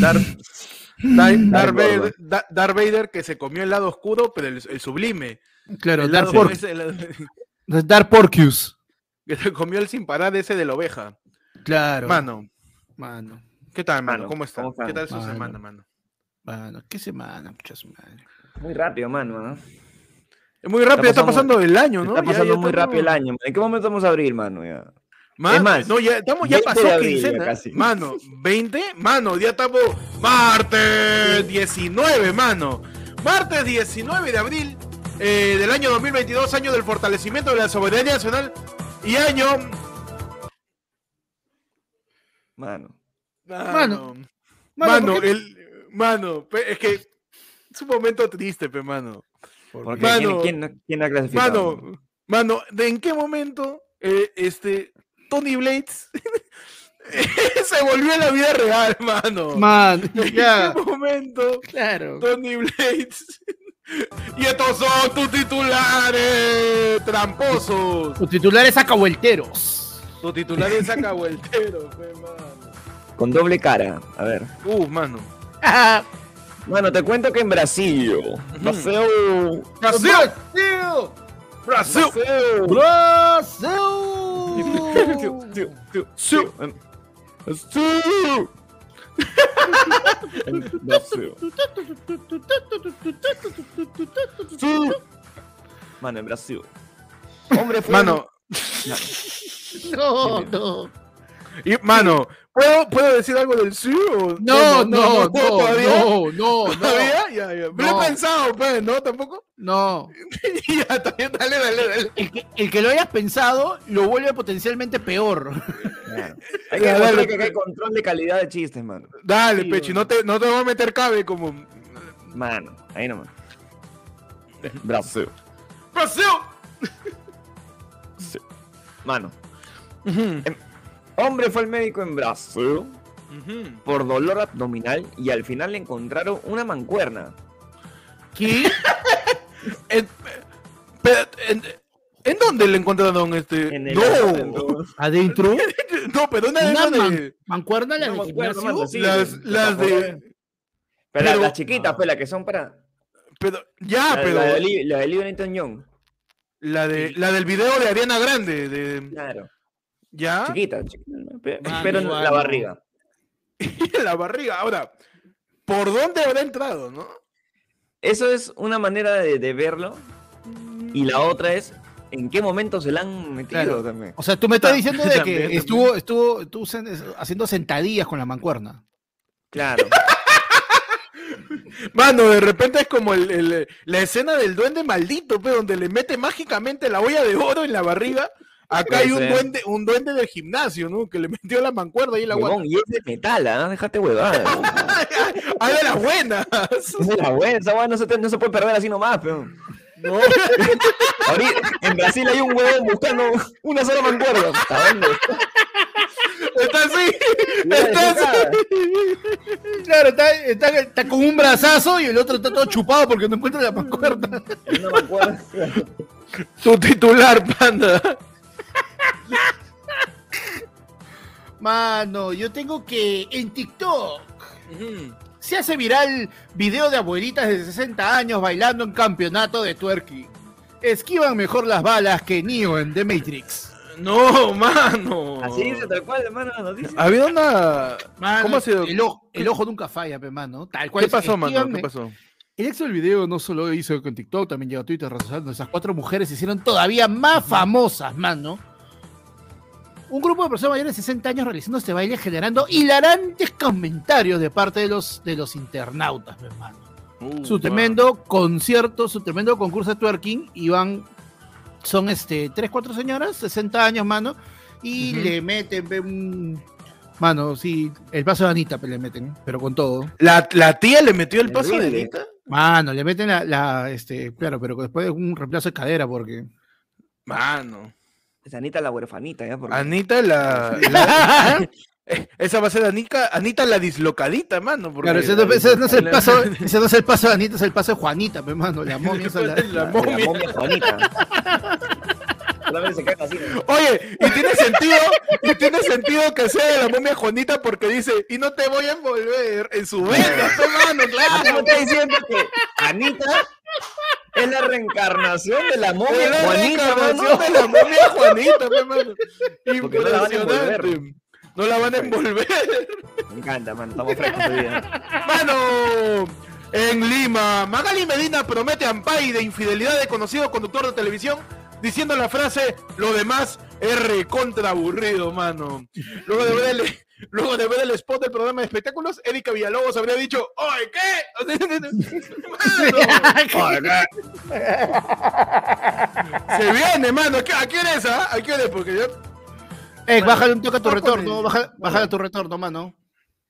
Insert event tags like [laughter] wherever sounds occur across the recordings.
Darth, Darth Vader, Darth Vader que se comió el lado oscuro, pero el, el sublime. Claro, el Darth, Por ese, el- [laughs] Darth Porcius. que se comió el sin parar ese de la oveja. Claro. Mano, Mano, ¿qué tal, mano? Mano, ¿Cómo está? ¿Qué tal su Mano. semana, mano? mano. ¿Qué semana, mucha su madre? Muy rápido, mano. ¿no? Es muy rápido, está pasando- pasando el año, ¿no? Está pasando ya muy rápido el año. ¿En qué momento vamos a abrir, mano? Ya. Mano, Es más, no, ya estamos, ya 20 pasó quincena. casi. Mano, 20, mano, ya estamos martes 19, mano. Martes 19 de abril eh, del año 2022, año del fortalecimiento de la soberanía nacional y año. Mano. Mano, Mano, mano, el, mano, pe- es que es un momento triste, pe, mano. ¿Por qué? Mano. ¿Quién, quién, quién ha clasificado? Mano, mano, ¿de en qué momento eh, este Tony Blades [laughs] se volvió a la vida real, mano? Man, [laughs] ¿En ya. qué momento Claro. Tony Blades? [laughs] y estos son tus titulares tramposos. Sus titulares acahuelteros. Tus titulares saca vueltero, pe, mano. Con doble cara. A ver. Uh, mano. Mano, te cuento que en Brasil. Brasil. Brasil, ¡Brasil! Brasil. ¡Brasil! Sí. Brasil. Brasil. Mano, en Brasil. Hombre fue. Mano, [laughs] No, no. y, mano, ¿puedo, ¿puedo decir algo del sí o No, no, no, todavía? no, no, no. ¿Todavía? Ya, ya. Me lo No. he pensado, pues, ¿no? ¿Tampoco? No. [laughs] ya, también, dale, dale, dale. El que, el que lo hayas pensado lo vuelve potencialmente peor. Claro. [laughs] Hay que dale, que hay control de calidad de chistes, mano. Dale, Sí, Pechi, bueno. no te, no te voy a meter cabe como... Mano, ahí nomás. Brasil. ¡Brasil! Mano, Ujú, hombre fue al médico en Brasil ujú. por dolor abdominal y al final le encontraron una mancuerna. ¿Qué? [laughs] En, pero, en, ¿en dónde le encontraron este? En el no, adentro. [laughs] No, pero una ¿Una de... man- mancuerna la No de gimnasio? sí. las, de... Pero, Pero- las chiquitas, pues, las que son para. Pero, ya, la, pero... la de la de Olivia Newton-John. La, de, la del video de Ariana Grande, de... Claro. ¿Ya? Chiquita, chiquita, pero en la barriga. [laughs] la barriga. Ahora, ¿por dónde habrá entrado, no? Eso es una manera de, de verlo. Y la otra es en qué momento se la han metido Claro. también. O sea, tú me estás diciendo [laughs] de también, que también. estuvo, estuvo, estuvo sen- haciendo sentadillas con la mancuerna. Claro. [laughs] Mano, de repente es como el, el- la escena del duende maldito, donde le mete mágicamente la olla de oro en la barriga. Acá hay un duende, un duende del gimnasio, ¿no? Que le metió la mancuerda y la guata. y es de metal, ¿ah? Déjate huevada. [laughs] ¡Ah, de las buenas! es de la buena, esa hueá no se, te- no se puede perder así nomás, peón. No, [laughs] Ahorita, en Brasil hay un huevón buscando una sola mancuerda. ¿Hasta dónde? está así. [laughs] Está. Eh, Claro, está, está, está con un brazazo y el otro está todo chupado porque no encuentra la mancuerna. En una mancuerda. Tu titular, panda. Mano, yo tengo que en TikTok se hace viral video de abuelitas de 60 años bailando en campeonato de twerking. Esquivan mejor las balas que Neo en The Matrix. No, mano. Así dice tal cual, hermano, la noticia. Había una. Mano, ¿Cómo ha sido? El ojo, el ojo nunca falla, pe, mano. Tal cual. ¿Qué pasó, mano? ¿Qué pasó? El éxito del video no solo hizo con TikTok, también llegó a Twitter, redes sociales, donde esas cuatro mujeres se hicieron todavía más famosas, mano. Un grupo de personas mayores de 60 años realizando este baile generando hilarantes comentarios de parte de los, de los internautas, pe, mano. Uh, Su tremendo concierto, su tremendo concurso de twerking, y van, son este, tres, cuatro señoras, 60 años, mano, y le meten, un... Mano, sí, el paso de Anita pe, le meten, pero con todo. ¿La, la tía le metió el paso de. Anita? Mano, le meten la, la, este, claro, pero después un reemplazo de cadera, porque. Mano. Es Anita la huerfanita, ¿ya? Porque... Anita la. [laughs] la- eh, esa va a ser Anita, Anita la dislocadita, mano. porque Claro, ese no, ese no es el paso, ese no es el paso de Anita, es el paso de Juanita, pe, mano, la momia esa, la- La La, la momia. momia Juanita. [laughs] Solamente se queda así. ¿no? Oye, y tiene sentido, y tiene sentido que sea de la momia Juanita porque dice, y no te voy a envolver en su vena, pe, mano, ¿A ti me claro. está diciendo que Anita es la reencarnación de la momia la Juanita, mano? de la momia Juanita, mano. Porque no la van a envolver. Impresionante. No la van a envolver. Me encanta, mano. Estamos frescos. Mano, en Lima, Magali Medina promete ampay de infidelidad de conocido conductor de televisión diciendo la frase, lo demás es recontra aburrido, mano. Luego de ver el, luego de ver el spot del programa de espectáculos, Erika Villalobos habría dicho, ¡Oye, qué! [laughs] [laughs] Se viene, mano. ¿A qué- ¿A qué hora es, ah? ¿A hora es? Porque ya Eh, bájale un toque a tu retorno, el- baja, bájale a tu retorno, mano.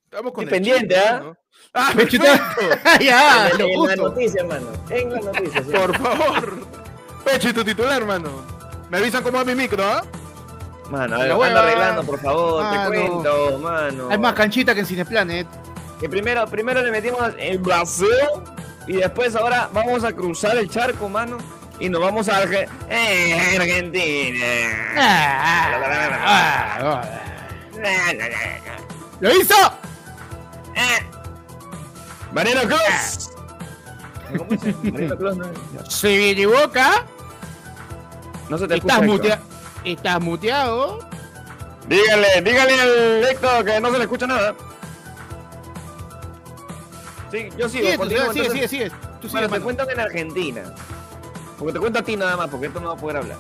estamos con pendiente, ¿ah? ¿no? Ah, Pechito. perfecto. [laughs] ya, en, en la noticia, mano. En la noticia, sí. Por favor. Pecho y tu titular, mano. Me avisan cómo va mi micro, ¿ah? Mano, a ver, anda arreglando, por favor. Mano. Te cuento, mano. Hay más canchita que en Cineplanet. Que primero, primero le metimos en Brasil y después ahora vamos a cruzar el charco, mano. Y nos vamos a Arge- eh, Argentina. ¡Lo hizo! Mariano Cruz. ¿Cómo dice? Mariano Cruz, no, Se equivoca. no se te escucha. Estás, Héctor. Estás muteado. Dígale, dígale al Héctor que no se le escucha nada. Sí, yo sigo, Sigue, continúo, sigue, entonces- sigue, sigue. Tú sigue, Bueno, te cuentan en Argentina. Porque te cuento a ti nada más, porque esto no va a poder hablar.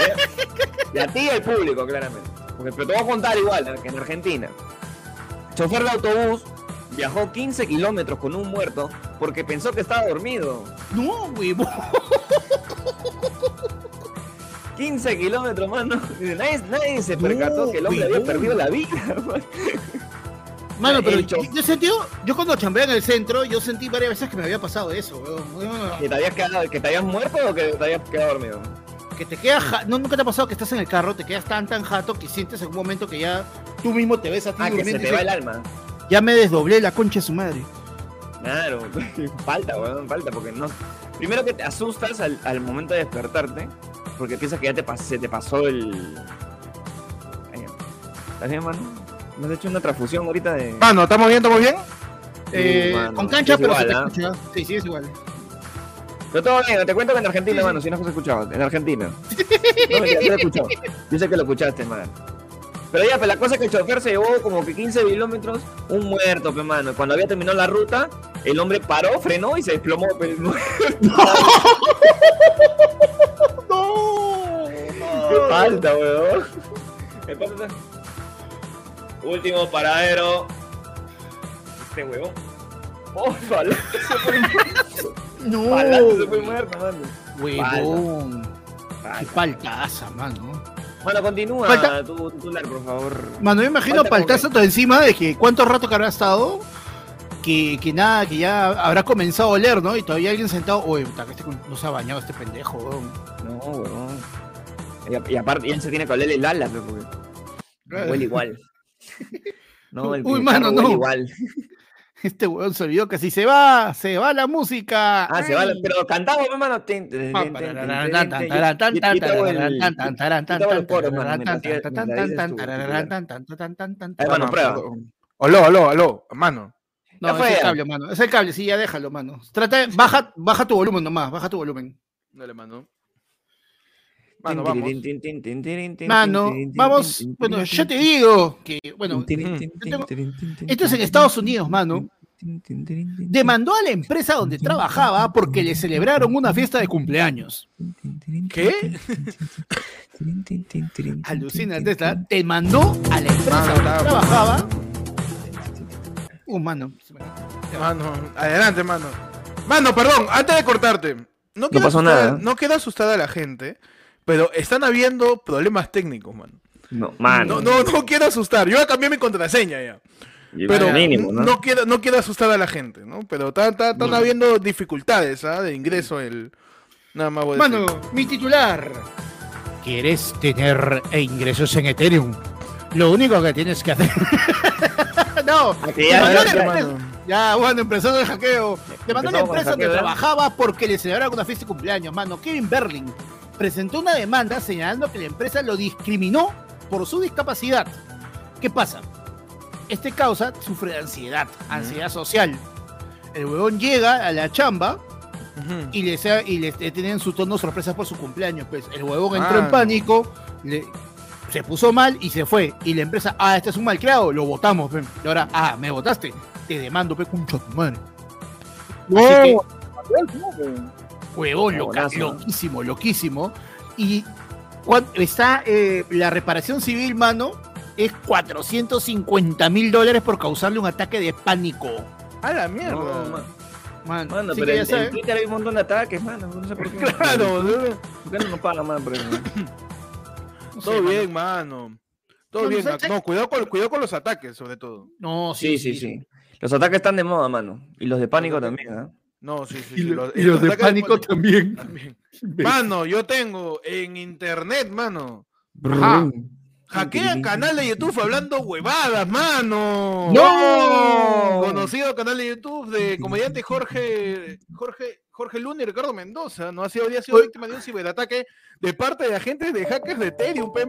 [laughs] y a ti y al público, claramente. Porque, pero te voy a contar igual, que en Argentina. Chofer de autobús viajó 15 kilómetros con un muerto porque pensó que estaba dormido. No, huevo. [laughs] 15 kilómetros, mano. Nadie, nadie se percató No, que el hombre había perdido la vida. man. [laughs] Mano, pero El yo, yo sentí, yo cuando chambeé en el centro, yo sentí varias veces que me había pasado eso, weón. ¿Que te habías, quedado, ¿Que te habías muerto o que te habías quedado dormido? Que te quedas, ja- no, nunca te ha pasado que estás en el carro, te quedas tan, tan jato que sientes en un momento que ya tú mismo te ves a ti Ah, que se te va el alma. ya me desdoblé la concha de su madre. Claro, [laughs] falta, weón, falta, porque no. Primero que te asustas al, al momento de despertarte, porque piensas que ya te pas- se te pasó el. ¿Estás bien, mano? ¿Me has hecho una transfusión ahorita de.? Mano, ¿estamos bien? ¿Estamos bien? Eh, mano, con cancha, pero igual, se te ¿ah? Sí, sí, es igual. Pero todo bien, te cuento que en Argentina, Sí, mano, si no has escuchado, en Argentina. No, yo lo. Yo sé que lo escuchaste, mano. Pero ya, pues la cosa es que el chofer se llevó como que 15 kilómetros, un muerto, pe, mano. Cuando había terminado la ruta, el hombre paró, frenó y se desplomó, pe, el muerto. [laughs] ¡No! ¿Qué falta, weón? Último paradero. Este huevón. Oh, Falante se fue muerto. ¡No! Se fue muerto, mano. Huevón. Qué Falta. paltaza, mano. Bueno, continúa Falta- tu tu por favor. Mano, yo imagino paltaza todo encima de que cuánto rato que habrá estado. Que, que nada, que ya habrá comenzado a oler, ¿no? Y todavía alguien sentado, oye, puta, que este no se ha bañado este pendejo, weón. No, huevón. Y, aparte, y él se tiene que oler el ala, porque huele igual. [laughs] No, el Uy, mano, no. igual. Este weón se olvidó que si se va, se va la música. Ah, se va, Ay. pero cantamos, hermano. Tin, tin, tin, Pa, tin, tin, tarararán, tin, tin, tan, tararán, yo- tan, yo te hago el- tararán, tan, tararán, tan, yo te hago el tan, coro, mano, tararán, mientras tan, dices- tan, mientras tan, dices tan, tu tararán, titular. tan, tan, tan, tan, tan, Ahí, tan. mano, Mano, prueba. Aló, aló, aló, mano. No, es el cable, mano. Es el cable, sí, ya déjalo, mano. Trata de, baja, baja tu volumen nomás, baja tu volumen. Dale, mano. Mano, vamos. Mano, vamos, bueno, yo te digo que, bueno, tengo- esto es en Estados Unidos, mano. Demandó a la empresa donde trabajaba porque le celebraron una fiesta de cumpleaños. ¿Qué? Alucina, Tesla. Demandó a la empresa Mano, donde trabajaba. Uh, mano. Mano, adelante, mano. Mano, perdón, antes de cortarte. No, pasó nada. No quiero asustar a la gente, pero están habiendo problemas técnicos, mano. No, mano. No, no, no quiero asustar. Yo voy a cambiar mi contraseña ya. Y Pero mínimo, ¿no? no, quiero, no quiero asustar a la gente, ¿no? Pero están No. habiendo dificultades ¿ah? de ingreso. El... Nada más voy a Mano, decir. mi titular. ¿Quieres tener ingresos en Ethereum? Lo único que tienes que hacer. [laughs] no, ya- la empresa-. Ya, bueno, empezó el hackeo. Demandó a la empresa donde trabajaba porque le celebraron una fiesta de cumpleaños, mano. Kevin Berlin presentó una demanda señalando que la empresa lo discriminó por su discapacidad. ¿Qué pasa? Este causa sufre de ansiedad, ansiedad social. El huevón llega a la chamba y le, sea- y le le tienen su tono sorpresa por su cumpleaños. Pues el huevón entró Ah. en pánico, le- se puso mal y se fue. Y la empresa, ah, este es un malcriado, lo votamos. pe. Y ahora, ah, me votaste, te demando, pe, concha tu madre. Así que, huevón, loca- loquísimo, loquísimo. Y está eh, la reparación civil, mano, es 450 mil dólares por causarle un ataque de pánico. A la mierda. No, man- Man, mano, pero en, en. Twitter hay un montón de ataques, mano. No sé por qué. [laughs] Claro, ¿no? ¿Por qué no nos pagan, mano, por eso? No [laughs] todo bien, mano. Todo bien. ¿sabes- No, cuidado con, cuidado con los ataques, sobre todo. No, Sí, sí, sí. Los ataques están de moda, mano. Y los de pánico Los también, ¿ah? No, sí, sí. Y, sí, y los de pánico también. también. Mano, yo tengo en internet, mano. Ajá. Hackean canal de YouTube hablando huevadas, mano. ¡No! Conocido canal de YouTube de comediante Jorge Jorge Jorge Luna y Ricardo Mendoza, no ha sido, había sido víctima de un ciberataque de parte de agentes de hackers de Ethereum, pe,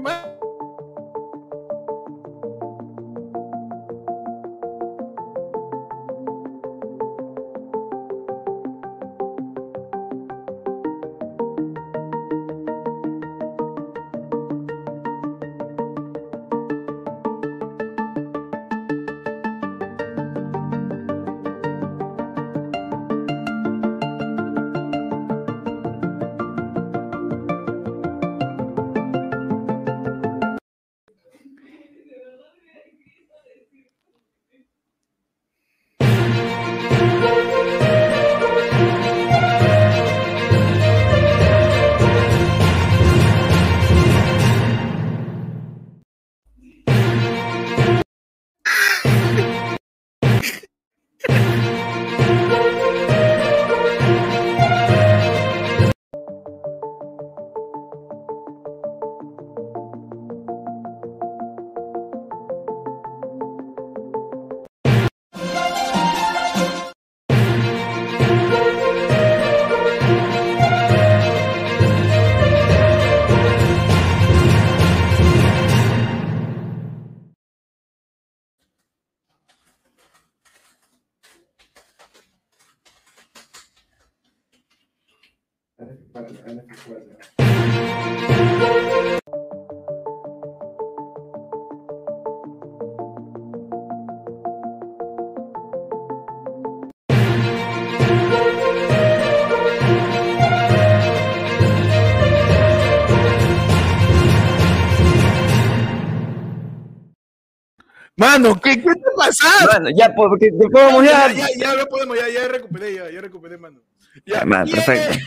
Mano, ¿qué, qué te pasa? Mano, ya, po- porque te podemos Ya, ya. ya, ya, ya podemos, ya, ya recuperé, ya, ya recuperé, mano. Ya, man, perfecto.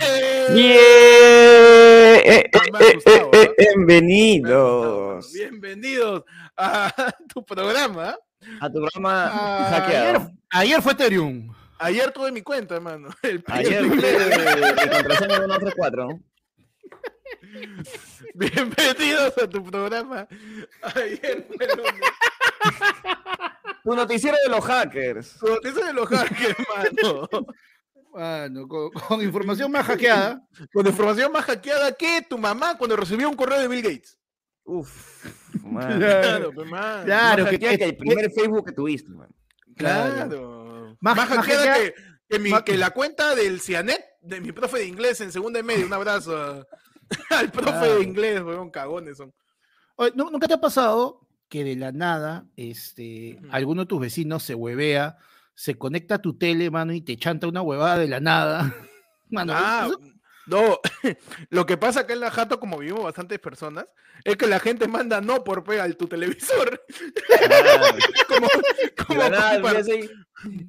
Yeah. Eh, eh, eh, ¿ah? Bienvenidos. Bienvenidos Bienvenidos a tu programa. a tu programa Ah, hackeado. ayer, ayer fue Ethereum. Ayer tuve mi cuenta, mano. El Ayer fue mi contraseña 134. [laughs] Bienvenidos a tu programa. Ayer fue el lunes. Tu noticiero de los hackers. Tu noticia de los hackers, mano. Bueno, con, con información más hackeada. Con información más hackeada que tu mamá cuando recibió un correo de Bill Gates. Uf, man. Claro, mano. Claro, que, que el primer Facebook que tuviste, man. Claro. Más- Más, más hackeada hackeada- que, que mi- más- que la cuenta del Cianet de mi profe de inglés en segunda y media. Un abrazo [laughs] al profe Claro. de inglés, weón, cagones son. Oye, ¿nu- ¿Nunca te ha pasado que de la nada este, alguno de tus vecinos se huevea, se conecta a tu tele, mano, y te chanta una huevada de la nada? [laughs] Mano, Ah, no, [laughs] lo que pasa acá en la Jato, como vivimos bastantes personas, es que la gente manda no por pega al tu televisor. como, como nada, para-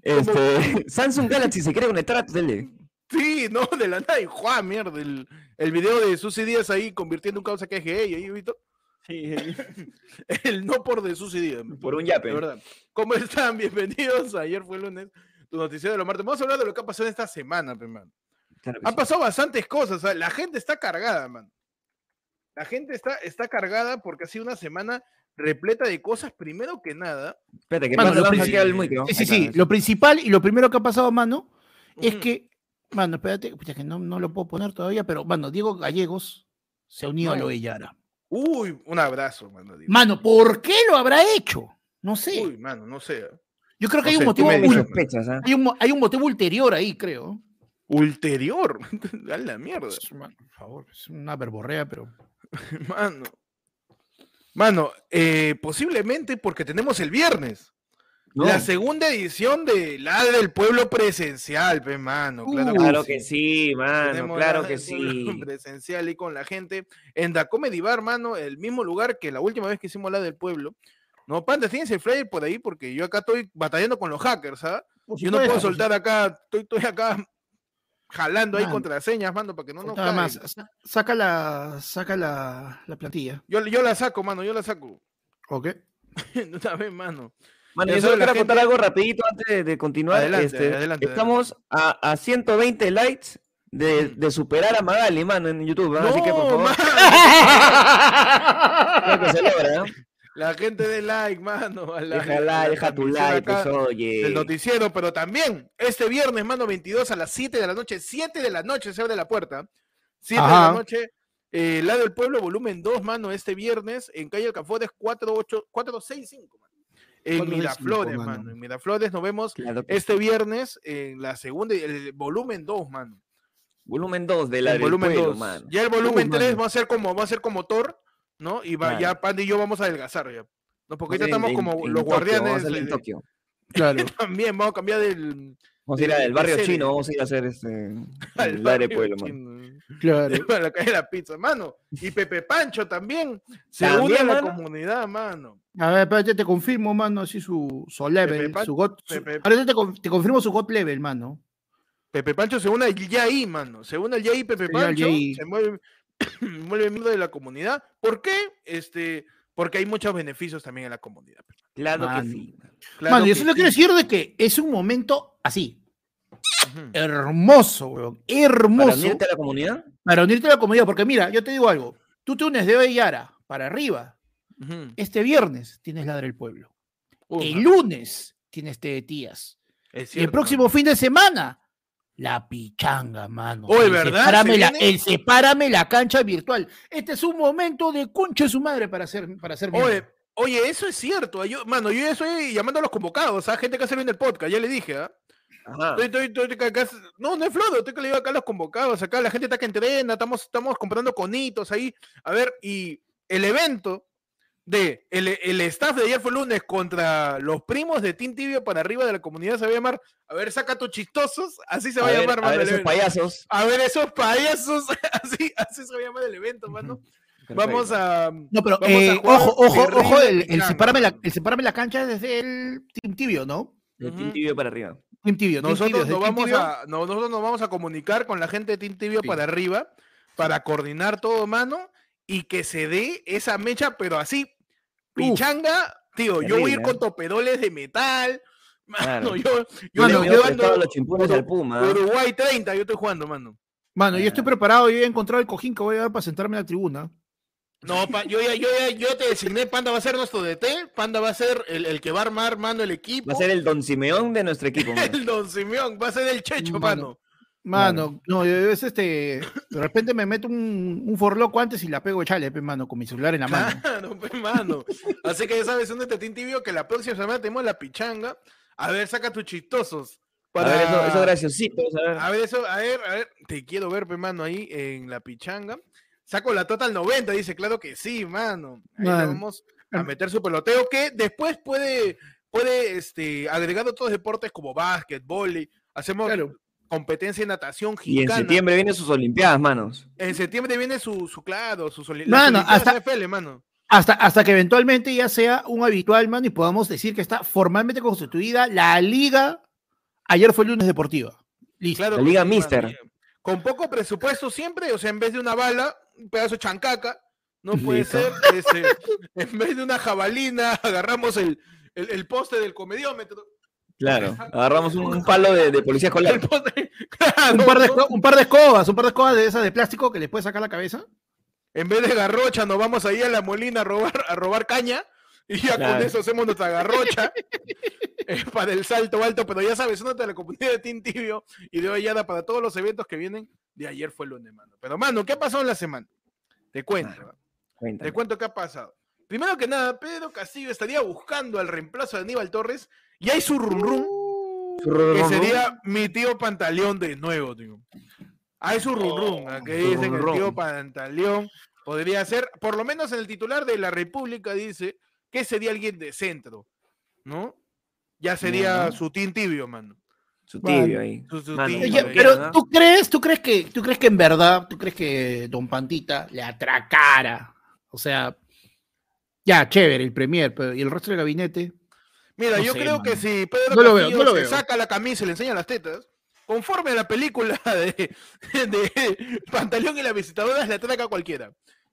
este, Samsung Galaxy se quiere conectar a tu tele. Sí, no, de la nada, y ¡juá, mierda! El, el video de Susy Díaz ahí convirtiendo un causa que es gay, ahí, ¿visto? [laughs] El no por de Susy Díaz. Por un De yape. verdad. ¿Cómo están? [laughs] Bienvenidos. Ayer fue lunes. Tu noticiero de los martes. Vamos a hablar de lo que ha pasado en esta semana. Claro que Han sí. pasado bastantes cosas. La gente está cargada, man. La gente está, está cargada porque ha sido una semana repleta de cosas. Primero que nada. Espérate, que Mano, pasa, lo le han princi- hackeado el micro. Sí, sí, sí. Lo principal y lo primero que ha pasado, mano, es que, mano, espérate, pucha, que no, no lo puedo poner todavía, pero, mano, Diego Gallegos se ha unido a No. lo de Yara. Uy, un abrazo, mano. digo. Mano, ¿por qué lo habrá hecho? No sé. Uy, mano, no sé. Yo creo que no hay un sé, motivo sospechas, ¿ah? hay un, hay un motivo ulterior ahí, creo. Ulterior. [laughs] A la mierda. Mano, por favor, es una verborrea, pero. [laughs] Mano. Mano, eh, posiblemente porque tenemos el viernes. No, La segunda edición de La del Pueblo presencial, pe, mano. Claro, Uh, claro sí. que sí, mano, Tenemos claro La que sí. [laughs] Presencial y con la gente en Da Comedy Bar, mano, el mismo lugar que la última vez que hicimos La del Pueblo. No, Panda, tienes el flyer por ahí porque yo acá estoy batallando con los hackers, ¿ah? Yo no puedo soltar acá, estoy, estoy acá jalando ahí Mano. contraseñas, mano, para que no nos Nada más, saca la, saca la, la plantilla. Yo, yo la saco, mano, yo la saco. ¿Ok? [laughs] Una vez, mano. Ya yo solo la quiero contar algo rapidito antes de, de continuar. Adelante, este, adelante, Estamos A, a 120 likes de, de superar a Magali, mano, en YouTube. ¿ah? Así que, por No, favor. [laughs] La gente de like, mano. a la- Deja la deja tu like, pues, oye. del noticiero, pero también este viernes, mano, 22 a las 7 de la noche, 7 de la noche se abre la puerta. 7 de la noche, eh, Lado del Pueblo, volumen 2, mano, este viernes en calle Alcafotes 48 465, mano. En 465, Miraflores, mano. mano. En Miraflores nos vemos Claro este viernes en la segunda, el volumen 2, mano. Volumen 2 de la volumen pueblo, 2. mano. Ya el volumen Uy, 3 mano. va a ser como va a ser como Thor, ¿no? Y va, ya Panda y yo vamos a adelgazar ya. No, porque ahorita Vamos a ir estamos en- como en los guardianes en de- Tokio. [laughs] Claro. también vamos a cambiar del Vamos a ir al barrio chino, vamos a ir a hacer este. [laughs] al barrio pueblo, mano. chino. Claro. [laughs] a la calle de la pizza, mano. Y Pepe Pancho también se ¿También, une a la mano? comunidad, mano. A ver, espérate, te confirmo, mano, así su, su level, Pan- su God. su- Pepe- ahorita te, con- te confirmo su God level, mano. Pepe Pancho se une al YI, mano. Se une al YI Pepe Pancho. Se mueve, [clears throat] mueve miembro de la comunidad. ¿Por qué? Este, porque hay muchos beneficios también en la comunidad. Claro que Mano. sí. Claro mano, yo que solo sí. quiero decir de que es un momento así, hermoso, weón, ¿Para hermoso unirte a la comunidad? para unirte a la comunidad. Porque mira, yo te digo algo, tú te unes de Yara para arriba. Este viernes tienes Ladra el Pueblo. Uh, El lunes tienes Te de Tías. el próximo fin de semana, la pichanga, mano. Oye, ¿verdad? sepárame ¿Se la, el sepárame la cancha virtual. Este es un momento de concha de su madre para hacer, para hacer Oye, oye, eso es cierto. Yo, mano, yo ya estoy llamando a los convocados, a gente que hace bien el podcast, ya le dije, ¿ah? Ajá. Estoy, estoy, estoy acá- no, no es flodo, estoy que le digo acá a los convocados, acá la gente está que entrena, estamos, estamos comprando conitos ahí. A ver, y el evento de el, el staff de ayer fue lunes contra los primos de Team Tibio para arriba de la comunidad se va a llamar, a ver, saca tus chistosos, así se va A a, ver, llamar, a mano, ver esos payasos. A ver, esos payasos, [laughs] así, así se va a llamar el evento, mano. Vamos a. No, pero vamos a eh, jugar ojo, ojo, ojo, el, el, separarme la, el separarme la cancha es desde el Team Tibio, ¿no? Ujú. Team Tibio para arriba. Team Tibio, Nosotros nos, Team vamos Tibio. a, no, nosotros nos vamos a comunicar con la gente de Team Tibio Sí. para arriba para coordinar todo, mano, y que se dé esa mecha, pero así, pichanga, tío, yo voy a ir con ¿eh? toperoles de metal, [laughs] mano, Claro. yo, yo Mano, Yo jugando prestaba los chimpunes Uru- al Puma. Uruguay 30, yo estoy jugando, mano. Mano, yo estoy preparado, yo he encontrado el cojín que voy a dar para sentarme en la tribuna. No, pa- yo, ya, yo, ya, yo te designé, Panda va a ser nuestro DT, Panda va a ser el, el que va a armar, mano, el equipo. Va a ser el Don Simeón de nuestro equipo. [laughs] mano. el Don Simeón, va a ser el Checho, Mano. mano. Mano, no, yo- es este. De repente me meto un, un forloco antes y la pego chale, pe, mano, con mi celular en la mano. [laughs] Claro, mano. Así que ya sabes, un Team Tibio que la próxima semana tenemos la pichanga. A ver, saca tus chistosos. A ver, eso, eso. A ver. A ver, eso, a ver, a ver, te quiero ver, pe, mano, ahí en la pichanga. Saco la Total 90, dice, claro que sí, mano. Ahí le Man. vamos a meter su peloteo que después puede, puede, este, agregar otros deportes como básquet, vóley. Hacemos Claro. competencia en natación, Y en septiembre vienen sus Olimpiadas, manos. En septiembre viene su, su claro, su soli- las Mano, Olimpiadas hasta- NFL, mano. Hasta, hasta que eventualmente ya sea un habitual, mano, y podamos decir que está formalmente constituida la liga. Ayer fue el lunes deportiva. Listo. Claro La Liga mano, Mister. Con poco presupuesto siempre, o sea, en vez de una bala, un pedazo de chancaca, no puede Listo. ser, este, [laughs] en vez de una jabalina, agarramos el, el, el poste del comediómetro. Claro. Agarramos un, un palo de, de policía [laughs] escolar. Claro, un, par de, un par de escobas, un par de escobas de esas de plástico que les puedes sacar la cabeza. En vez de garrocha, nos vamos ahí a la molina a robar, a robar caña. Y ya con eso hacemos nuestra garrocha [laughs] eh, [laughs] para el salto alto. Pero ya sabes, una de la comunidad de Team Tibio y de Ollada para todos los eventos que vienen de ayer fue el lunes, mano. Pero, mano, ¿qué pasó en la semana? Te cuento. Te cuento qué ha pasado. Primero que nada, Pedro Castillo estaría buscando al reemplazo de Aníbal Torres y hay su rum rum, que sería mi tío Pantaleón de nuevo, tío. Hay su rum rum, ¿a que dicen que el tío. Pantaleón podría ser, por lo menos en el titular de la República dice que sería alguien de centro, ¿no? Ya sería Ya. su team tibio, mano. Su tibio ahí. Su- su Mano, tibio, Oye, Oye, cualquiera, pero ¿no? ¿tú crees, tú crees que, tú crees que en verdad, tú crees que Don Pantita le atracara? O sea, ya, chévere, el premier, pero ¿y el resto del gabinete? Mira, No yo sé, creo que si Pedro No lo veo, Castillo no lo se veo. saca la camisa y le enseña las tetas, conforme a la película [laughs] de, de Pantaleón y la visitadora, le atraca a cualquiera.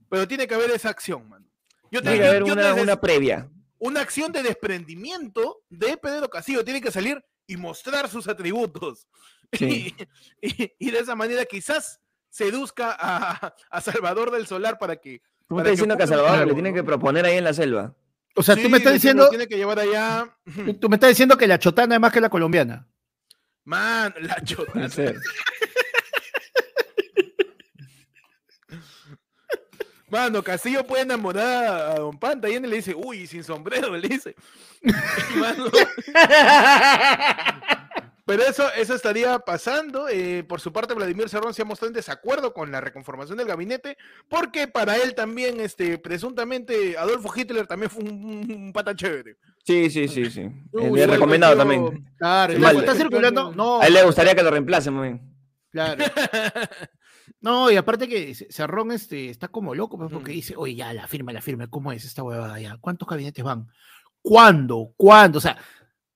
Pero tiene que haber esa acción, mano. Yo Tiene te- que yo- haber yo una, una previa. Una acción de desprendimiento de Pedro Castillo. Tiene que salir y mostrar sus atributos. [laughs] Sí. Y, y- y de esa manera quizás seduzca a, a Salvador del Solar para que... Tú me estás diciendo que a Salvador le tienen ¿no? que proponer ahí en la selva. O sea, Sí, tú me estás diciendo, Tiene que llevar allá... tú me estás diciendo que la chotana es más que la colombiana. Man, la chota. [laughs] Puede ser. Mano, Castillo puede enamorar a Don Panta y él le dice, uy, sin sombrero, le dice. [laughs] Mano, pero eso, eso estaría pasando. eh, por su parte, Vladimir Cerrón se ha mostrado en desacuerdo con la reconformación del gabinete, porque para él también, este, presuntamente, Adolfo Hitler también fue un, un pata chévere. Sí, sí, sí, sí. Uy, Le he recomendado también. Claro, está circulando. No, A él le gustaría que lo reemplacen, muy bien. claro. [laughs] No, y aparte que Cerrón este, está como loco, pues, porque Ujú. dice, oye, ya, la firma, la firma, ¿cómo es esta huevada ya? ¿Cuántos gabinetes van? ¿Cuándo? ¿Cuándo? O sea,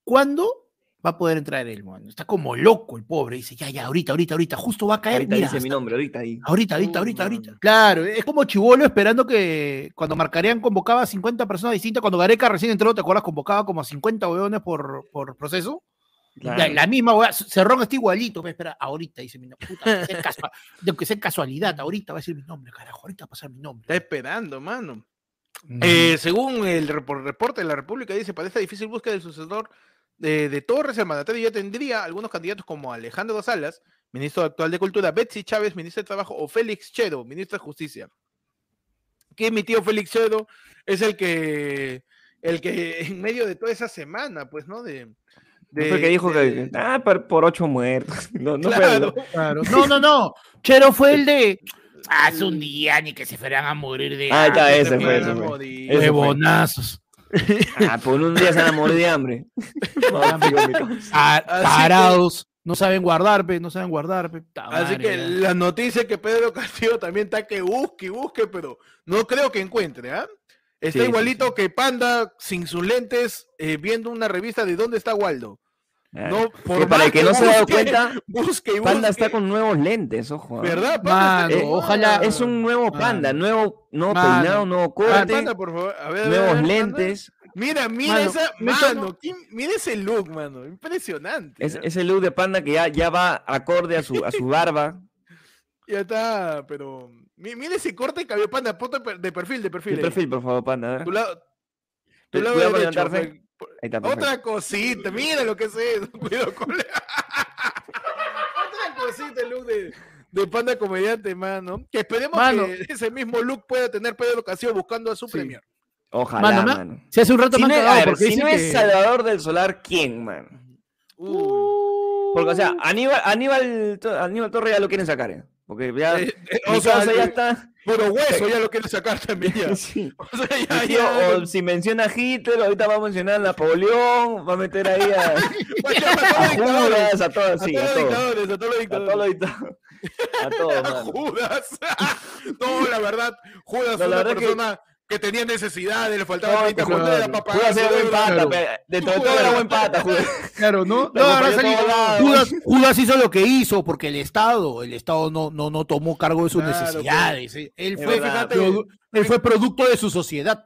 ¿cuándo va a poder entrar él, mano? Está como loco el pobre, dice, ya, ya, ahorita, ahorita, ahorita, justo va a caer. Ahorita mira, dice mi nombre, ahorita ahí. Ahorita, ahorita, Uh, ahorita, ahorita. Claro, es como Chivolo esperando que cuando Marcarían convocaba a 50 personas distintas, cuando Gareca recién entró, ¿te acuerdas? Convocaba como a 50 hueones por, por proceso. Claro. La, la misma hueá, Cerrón está igualito, me espera, ahorita dice mi nombre. Puta, aunque sea [laughs] aunque casualidad, ahorita va a decir mi nombre, carajo, ahorita va a pasar mi nombre. Está esperando, mano. Eh, según el repor- reporte de la República, dice, para esta difícil búsqueda del sucesor de, de Torres, el mandatario ya tendría algunos candidatos como Alejandro Salas, ministro actual de Cultura, Betsy Chávez, ministro de Trabajo, o Félix Chedo, ministro de Justicia. Que mi tío Félix Chedo es el que, el que en medio de toda esa semana, pues, ¿no? De, No fue que dijo de- que, ah, por, por ocho muertos. [laughs] No, no fue Claro. No, no, no. Chero fue el de. Hace un día ni que se fueran a morir de. Ah, ya, hambre, ese se fue, fueran ese fue. Ese fue. Huevonazos. Ah, por un día se van a morir de hambre. [laughs] Ah, Parados. No saben guardar, pe, no saben guardar. pe. Así que ya. la noticia es que Pedro Castillo también está que busque y busque, pero no creo que encuentre, ¿ah? Está Sí, igualito sí. que Panda sin sus lentes eh, viendo una revista de dónde está Waldo. No, por para el que no se ha dado busque, cuenta, [laughs] busque y Panda busque, está con nuevos lentes, ojo. ¿ah? ¿Verdad? Panda Mano, Eh, ojalá- Es un nuevo panda, Mano. nuevo, nuevo Mano. peinado, nuevo A ver, corte, Panda, por favor. A ver, a ver, a nuevos ver, Panda. lentes. Mira, mira Mano, esa me echa- mano. ¿quién- Mira ese look, mano. Impresionante. Es, ¿ah? ese look de panda que ya, ya va acorde a su, a su barba. [laughs] Ya está, pero. Mi- Mira ese corte de cabello, Panda. Ponte de perfil, de perfil. De ahí. perfil, por favor, panda. a ver. Tu lado, tu lado cuidado derecho, levantarse. Ahí está, perfecto. Otra cosita, mira lo que es eso. [laughs] Cuidado con la- [laughs] Otra cosita, el look de, de panda comediante, mano. Que esperemos Mano. que [laughs] ese mismo look pueda tener Pedro Castillo buscando a su Sí. premier. Ojalá, Mano. Si hace un rato Si me no, cagado ver, porque si no es Salvador del Solar, ¿quién, mano? Uh. Porque, o sea, Aníbal, Aníbal, Aníbal Torres ya lo quieren sacar, ¿eh? Porque ya, Eh, eh, o sea, ya eh, está. Pero hueso ya lo quiere sacar también ya. [laughs] Sí. O sea, ya, tío, ya. o si menciona a Hitler, ahorita va a mencionar a Napoleón, va a meter ahí a, [laughs] a a todos los dictadores, Judas, a todos, sí, a los todos. dictadores, a todos los A todos los dictadores. A todos. [laughs] Judas. No, la verdad, Judas No, la una verdad persona que... tenía necesidades, le faltaba No, 30 claro. monedas para pagar Judas era buen pata, Claro. dentro de todo era buen pata, Judas. [laughs] Claro, ¿no? No, ahora. Judas, Judas hizo lo que hizo porque el Estado, el Estado no, no, no tomó cargo de sus Claro, necesidades. Él fue, él fue producto de su sociedad.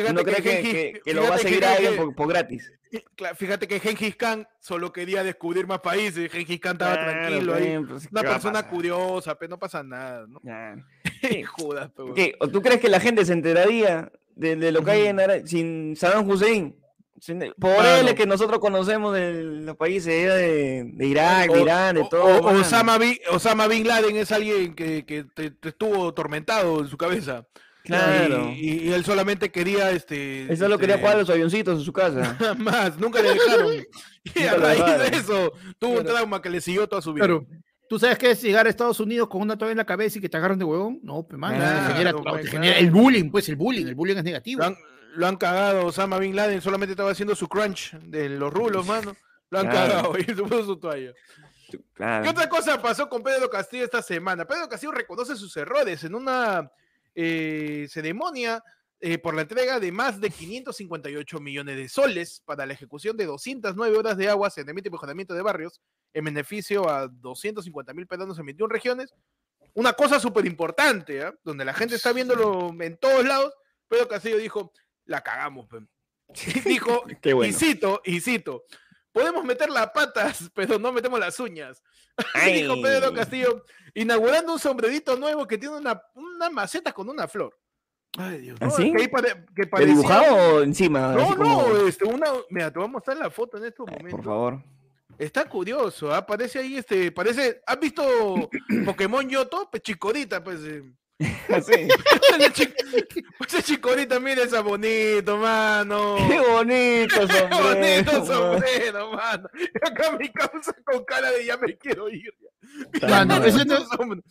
Fíjate cree que, Gengis- que- que lo va a seguir a alguien por, por gratis. Fíjate que Gengis Khan solo quería descubrir más países. Gengis Khan estaba tranquilo ahí. Claro, pues, Una ¿qué va a persona curiosa, pero no pasa nada, ¿no? Pero... [laughs] ¿Qué? ¿O tú crees que la gente se enteraría de, de lo que hay en Ara- sin Saddam Hussein? Sin- Por él Mano. es que nosotros conocemos de los países de, de Irak, O- de Irán, de todo. o-. Osama, Bin, Osama Bin Laden es alguien que, que te, te estuvo tormentado en su cabeza. Claro. Y, y él solamente quería este. Él solo quería este, jugar a los avioncitos en su casa. [laughs] Más, nunca le dejaron. [laughs] y a Nunca raíz de eso, tuvo un Claro. trauma que le siguió toda su vida. Claro. ¿Tú sabes qué es llegar a Estados Unidos con una toalla en la cabeza y que te agarren de huevón? No, pues, Claro, te genera, te claro. genera el bullying, pues el bullying, el bullying es negativo. Lo han, lo han cagado Osama Bin Laden, solamente estaba haciendo su crunch de los rulos, mano. Lo han Claro. cagado [laughs] y se puso su toalla. ¿Qué Claro. otra cosa pasó con Pedro Castillo esta semana? Pedro Castillo reconoce sus errores en una eh, ceremonia eh, por la entrega de más de 558 millones de soles para la ejecución de 209 horas de agua, saneamiento y mejoramiento de barrios en beneficio a 250 mil peruanos en 21 regiones. Una cosa súper importante, ¿ah? donde la gente está viéndolo en todos lados. Pedro Castillo dijo, la cagamos. pe". [laughs] dijo, y cito, y cito, podemos meter las patas, [laughs] pero no metemos las uñas. [laughs] Dijo Pedro. Castillo, inaugurando un sombrerito nuevo que tiene una, una maceta con una flor. Ay, Dios. ¿Ah, ¿no? sí? Que pare- que ¿De parecía- dibujado o encima? No, Así como- no, este, una, mira, te voy a mostrar la foto en estos Ay, momentos. Por favor. Está curioso, ¿ah? Parece ahí, este, parece, ¿has visto [clears throat] Pokémon Yoto? Pues chicorita, pues. eh. [laughs] Sí. La chi- pues es chicorita, mira esa bonito, mano. [laughs] Qué bonito Qué sombrero. bonito mano. sombrero, mano. Y acá mi causa con cara de ya me quiero ir. Mano, Mano, ese no- Bonito sombrero.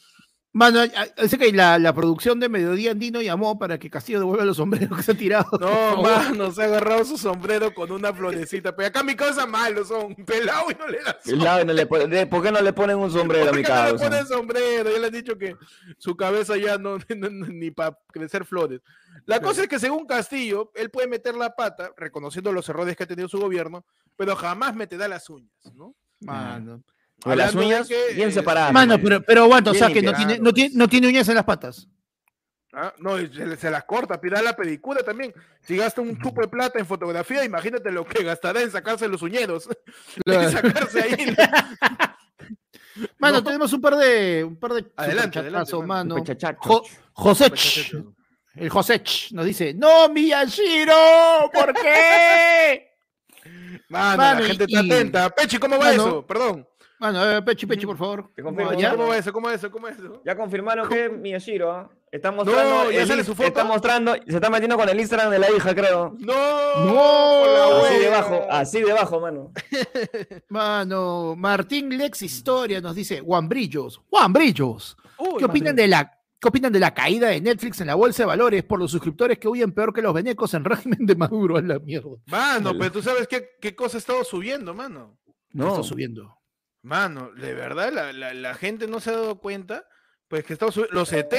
Mano, sé que la, la producción de Mediodía Andino llamó para que Castillo devuelva los sombreros que se ha tirado. No, mano, se ha agarrado su sombrero con una florecita. Pero acá mi causa malo son pelado y no le da El lado no le ¿Por qué no le ponen un sombrero a ¿Por mi qué no le causa? ponen sombrero? Ya le han dicho que su cabeza ya no, [laughs] no- no- ni para crecer flores. La cosa es que según Castillo, él puede meter la pata, reconociendo los errores que ha tenido su gobierno, pero jamás meterá las uñas, ¿no? Mano, Con las uñas que, bien eh, separadas. Mano, pero, pero aguanta, o sea que no tiene, no, tiene, no tiene uñas en las patas. Ah, No, y se, se las corta, pida la pedicura también. Si gasta un chupo de plata en fotografía, imagínate lo que gastará en sacarse los uñeros. [laughs] en sacarse ahí. [laughs] Mano, No. tenemos un par de un par de Adelante, adelante, mano. Jo- Josech, el Josech nos dice, "No, Miyashiro, ¿por qué?" Mano, [laughs] Mano, la gente y- está atenta. Pechi, ¿cómo va Mano. eso? Perdón. A ver, Pechi, Pechi, por favor. Te ¿Cómo confirmo, ya. ya? ¿Cómo va eso? ¿Cómo va eso? ¿Cómo va eso? Ya confirmaron que Miyashiro ¿ah? está mostrando. ¿ya el sale su foto? Está mostrando, se está metiendo con el Instagram de la hija, creo. No, No, Así debajo, así debajo, mano. [laughs] Mano, Martín Lex Historia nos dice, Juan Brillos, Juan Brillos, Uy, ¿qué opinan de la ¿Qué opinan de la caída de Netflix en la bolsa de valores por los suscriptores que huyen peor que los venecos en régimen de Maduro? A la mierda. Mano, pero tú sabes qué, qué cosa ha estado subiendo, mano. No. No. Está subiendo. Mano, de verdad, la, la, la gente no se ha dado cuenta, pues que está subiendo los ET.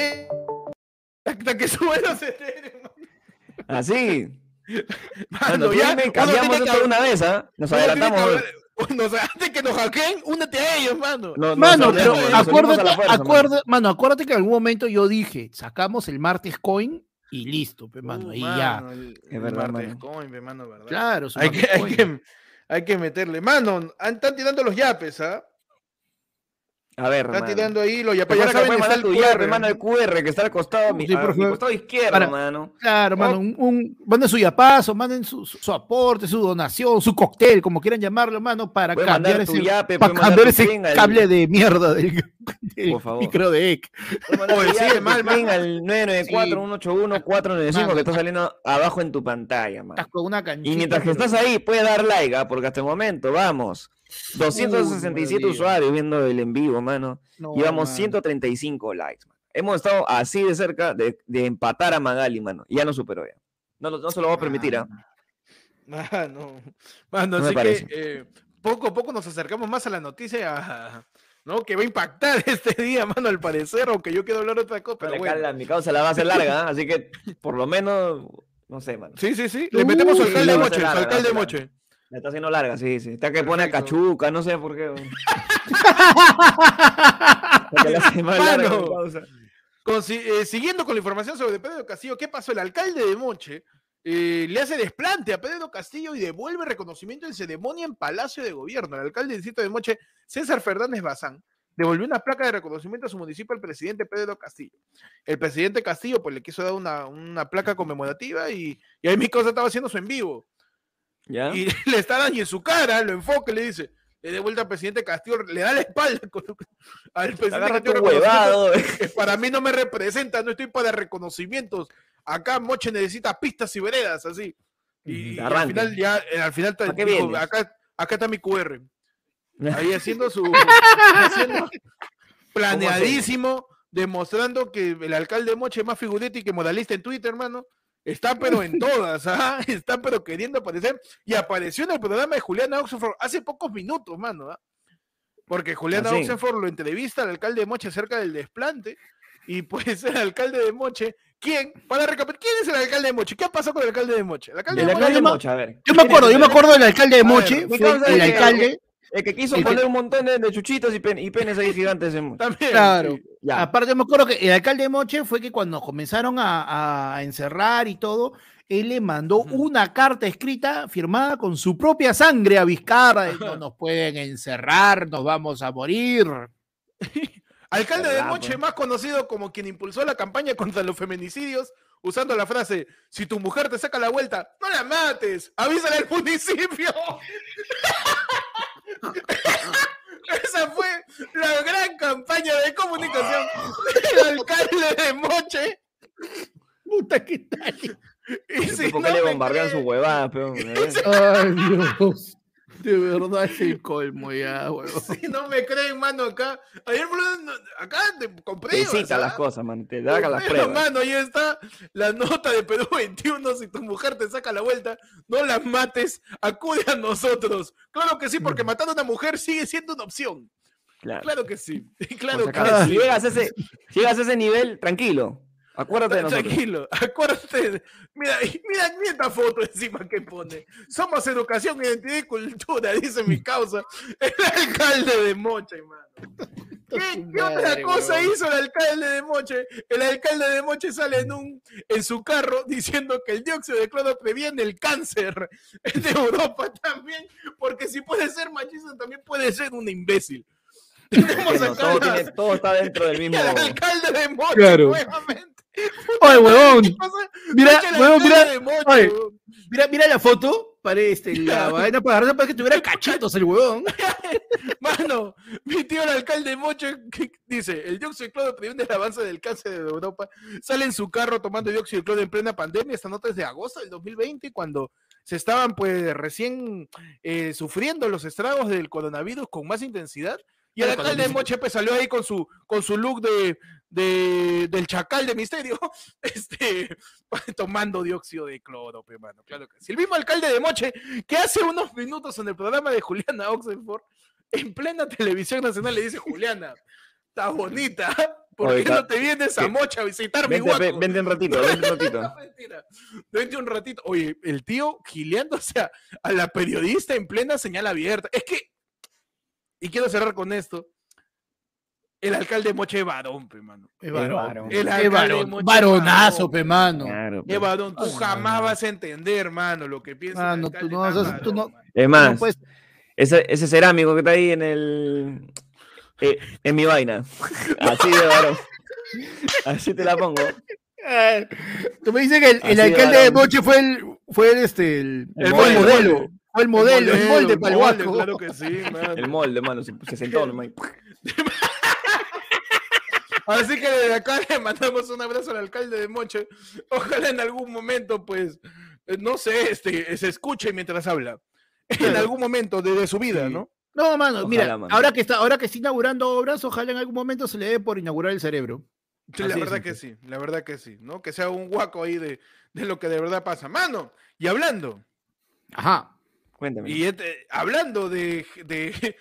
Hasta que [laughs] suben los ET. Así. [laughs] Mano, Cuando ya, ya uno cambiamos que una vez, ¿ah? Nos adelantamos. Bueno, o sea, antes que nos hackeen, únete a ellos, mano. No, Mano, pero acuérdate, fuerza, mano. acuérdate que en algún momento yo dije, sacamos el martes coin y listo, pe, mano, Uh, ahí mano, el- Es el verdad, martes mano. coin, pe, mano, ¿verdad? ya. Claro, Hay que, hay, que, hay que meterle. Mano, an- están tirando los yapes, ¿ah? A ver, Están mano. tirando ahí yapes. Ya Recuerda que saben, puedes está mandar el QR. mano, el QR que está al costado, mi, Sí, a por mi costado izquierdo, Para- mano. Claro, mano, un, un- manden su yapazo, manden su, su- su aporte, su donación, su cóctel, como quieran llamarlo, mano, para Puedes cambiar ese, yape, para cambiar ese pin al- cable de mierda del, del Por favor. micro de EC. Sí, llave, mal, pin al 994-181-495 Mano. que está saliendo abajo en tu pantalla, mano. Estás con una canchita. Y mientras que pero- estás ahí, puedes dar like, ¿ah? porque hasta el momento, vamos. 267 Uy, usuarios viendo el en vivo, mano. No, Llevamos mano. 135 likes. mano. Hemos estado así de cerca de, de empatar a Magali, mano. Y ya no superó ya. No, no se lo va a permitir, ¿ah? [laughs] Mano, mano, No así que eh, poco a poco nos acercamos más a la noticia, ¿no? Que va a impactar [laughs] este día, mano, al parecer, aunque yo quiero hablar otra cosa, pero bueno. mi causa la va a hacer larga, ¿ah? así que por lo menos, no sé, mano. Sí, sí, sí. Le metemos su Uy, alcalde de Moche, su hacer larga, la va a alcalde de Moche. La está haciendo larga, sí, sí. Está que pone a cachuca, no sé por qué. [laughs] Con- eh, siguiendo con la información sobre Pedro Castillo, ¿qué pasó? El alcalde de Moche eh, le hace desplante a Pedro Castillo y devuelve reconocimiento en ceremonia en Palacio de Gobierno. El alcalde del distrito de Moche, César Fernández Bazán, devolvió una placa de reconocimiento a su municipio al presidente Pedro Castillo. El presidente Castillo pues le quiso dar una, una placa conmemorativa y, y ahí mi cosa estaba haciendo su en vivo. ¿Ya? y [laughs] le está dando en su cara, lo enfoca y le dice, le de vuelta al presidente Castillo, le da la espalda [laughs] al presidente Castillo huevado. que para mí no me representa, no estoy para reconocimientos. Acá Moche necesita pistas y veredas, así. Y, y al final ya, eh, al final acá, acá está mi QR. [laughs] Ahí haciendo su haciendo- planeadísimo, demostrando que el alcalde de Moche es más figurete y que modalista en Twitter, hermano. Está pero en todas, [laughs] ¿ah? está pero queriendo aparecer. Y apareció en el programa de Juliana Oxenford hace pocos minutos, mano. ¿ah? Porque Juliana ¿Ah, sí? Oxenford lo entrevista al alcalde de Moche acerca del desplante. Y pues [laughs] el alcalde de Moche, ¿quién? Para recapitular, ¿quién es el alcalde de Moche? ¿Qué ha pasado con el alcalde de Moche? El alcalde El de Moche a ver. Yo me acuerdo, yo me acuerdo del alcalde de ver, Moche, fue el alcalde, El que quiso El que- poner un montón de, de chuchitos y, pen- y penes ahí gigantes en... [laughs] también. claro. Ya. Aparte, me acuerdo que el alcalde de Moche fue que cuando comenzaron a, a encerrar y todo, él le mandó una carta escrita firmada con su propia sangre a Vizcarra. [laughs] No nos pueden encerrar, nos vamos a morir. [laughs] Alcalde de Moche, pues. más conocido como quien impulsó la campaña contra los feminicidios, usando la frase, si tu mujer te saca la vuelta, no la mates, avísale al municipio. Esa fue la gran campaña de comunicación del alcalde de Moche. Puta que tal. Y si ¿Por no qué le me bombardean sus huevadas, peón? ¿Eh? [laughs] Ay, Dios. De verdad es el colmo ya, huevón. [laughs] Si no me creen, mano, acá. Ayer, bro, acá te compré. Te cita las cosas, man. Te da las pruebas. mano, ahí está la nota de Perú 21. Si tu mujer te saca la vuelta, no la mates, acude a nosotros. Claro que sí, porque matar a una mujer sigue siendo una opción. Claro. Claro que sí. [laughs] Claro que sí. si, llegas a ese, si llegas a ese nivel, tranquilo. Acuérdate de nosotros. Tranquilo, [laughs] acuérdate. de- Mira, mira, mira esta foto encima que pone. Somos educación, identidad y cultura, [laughs] dice mi causa. El alcalde de Moche, hermano. [laughs] ¿Qué, qué otra cosa hizo el alcalde de Moche? El alcalde de Moche sale en un en su carro diciendo que el dióxido de cloro previene el cáncer de Europa también, porque si puede ser machista también puede ser un imbécil. Tenemos no, todo, la- tiene- todo está dentro del mismo. el alcalde de Moche Claro. nuevamente. Oye, huevón. Mira, huevón, mira. Oye. Mira, mira la foto. Parece este, la [laughs] vaina para agarrar para que tuviera cachitos el huevón. [laughs] Mano, mi tío el alcalde de Moche que dice, el dióxido de cloro previene el avance del cáncer de Europa. Sale en su carro tomando dióxido de cloro en plena pandemia. Esta nota es de agosto del 2020, cuando se estaban pues recién eh, sufriendo los estragos del coronavirus con más intensidad. Y el alcalde de dice- Moche pues, salió ahí con su, con su look de, de- del chacal de misterio, [laughs] este, [laughs] tomando dióxido de cloro, pe, mano. Claro que sí. El mismo alcalde de Moche que hace unos minutos en el programa de Juliana Oxenford, en plena televisión nacional, le dice, Juliana, está bonita, ¿por Oye, qué está- no te vienes a Moche a visitar mi Vente, guaco? ve- vente un ratito, [laughs] vente un ratito. Vente un ratito. Oye, el tío gileándose a, a la periodista en plena señal abierta. Es que, y quiero cerrar con esto. El alcalde de Moche es varón, pe, mano. Es varón. El Es alcalde. Moche es Varonazo, varón, pe, mano. Claro, Es pues. varón. Tú jamás vas a entender, mano, lo que piensa. el Mano, tú no vas a- tú no-. Es más, No puedes- ese, ese cerámico que está ahí en el. eh, en mi vaina. Así de varón. Así te la pongo. Tú me dices que el, el de alcalde de. Moche fue el, fue el, este, el, El fue el modelo. Fue el modelo, el molde para el molde, guaco. Claro que sí, mano. El molde, mano. Se, se sentó nomás. [laughs] Así que desde acá le mandamos un abrazo al alcalde de Moche. Ojalá en algún momento, pues, eh, no sé, este, se escuche mientras habla. En algún momento de, de su vida, ¿no? No, mano, Ojalá, mira, mano. ahora que está, ahora que está inaugurando obras, ojalá en algún momento se le dé por inaugurar el cerebro. Sí, la verdad que sí, la verdad que sí, ¿no? Que sea un guaco ahí de, de lo que de verdad pasa. Mano, y hablando, Ajá. Cuéntame. y este, hablando de, de,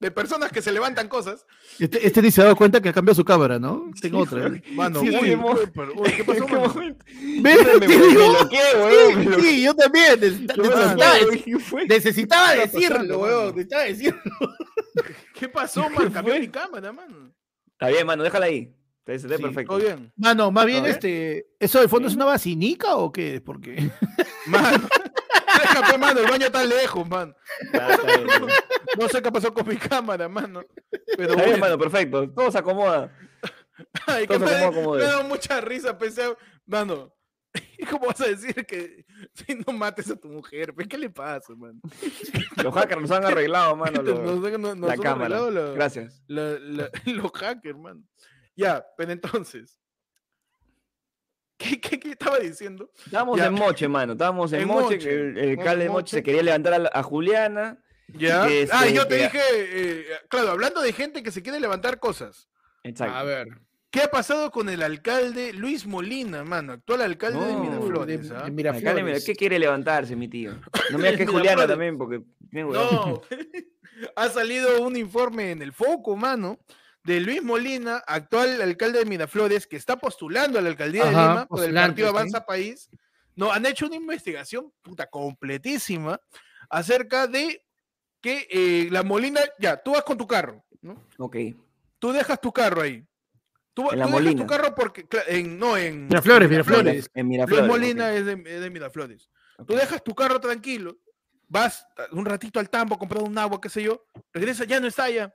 de personas que se levantan cosas, Este, este ni se ha dado cuenta que ha cambiado su cámara, ¿no? Tengo otra. ¿eh? mano, Sí, uy, uy, pero- uy, ¿qué pasó, ¿En qué mano? momento? ¿Ves? Me, me [laughs] me Sí, sí, yo también. necesitaba, necesitaba ¿Qué está pasando, decirlo, weón. Necesitaba decirlo. [laughs] ¿Qué pasó, man? Cambió mi cámara, mano. Está bien, mano, déjala ahí. Sí, perfecto. Todo bien. Mano, más bien, este. ¿Eso de fondo es una vacinica o qué? Porque. Mano, déjame, mano, el baño está lejos, man. Ya, está bien, está bien. No sé qué pasó con mi cámara, mano. Pero Está bien, mano, perfecto. Todo se acomoda. Ay, todo me, se acomoda como me da mucha risa, pensé, mano, [laughs] ¿Cómo vas a decir que si no mates a tu mujer? ¿Qué le pasa, man? Los hackers nos han arreglado, mano. Nos- nos- nos la cámara. Gracias. la- la- [laughs] los hackers, man. Ya, pero entonces. ¿Qué, qué, qué estaba diciendo? Estábamos Ya. en Moche, mano. Estábamos en, En Moche. El, alcalde de Moche Moche. se quería levantar a, la- a Juliana. Ya. ah, este, yo te que- dije, eh, claro, hablando de gente que se quiere levantar cosas. Exacto. A ver. ¿Qué ha pasado con el alcalde Luis Molina, mano? Actual alcalde de Miraflores. de- ¿ah? de Alcalde, Miraflores. mira, ¿qué quiere levantarse, mi tío? [laughs] No me digas que Juliana Miraflores. también, porque. No, [laughs] ha salido un informe en el foco, mano, de Luis Molina, actual alcalde de Miraflores, que está postulando a la alcaldía de Lima por el partido sí. Avanza País. No, han hecho una investigación puta completísima acerca de que eh, la Molina, ya, tú vas con tu carro, ¿no? Ok. Tú dejas tu carro ahí. Tú, En la tú dejas Molina. tu carro porque, en, no, en Miraflores, Miraflores. En Luis Miraflores. Molina ok, es, de, es de Miraflores. Tú dejas tu carro tranquilo, vas a- un ratito al tambo, compras un agua, qué sé yo, regresa, ya no está allá.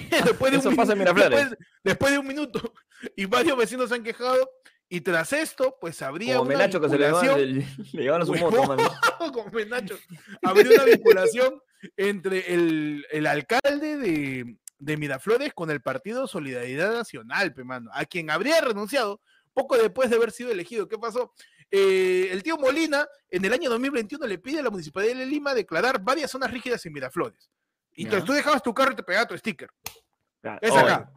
[laughs] después de Eso un pasa en minu- Miraflores. Después, después de un minuto, [laughs] y varios vecinos se han quejado, y tras esto, pues habría Como una Menacho que se le vinculación, a su [laughs] moto, mano. como Menacho, habría una vinculación entre el, el alcalde de, de Miraflores con el partido Solidaridad Nacional, pe, mano, a quien habría renunciado poco después de haber sido elegido. ¿Qué pasó? Eh, el tío Molina en el año 2021 le pide a la Municipalidad de Lima declarar varias zonas rígidas en Miraflores. Y entonces tú dejabas tu carro y te pegaba tu sticker. Claro. Es acá.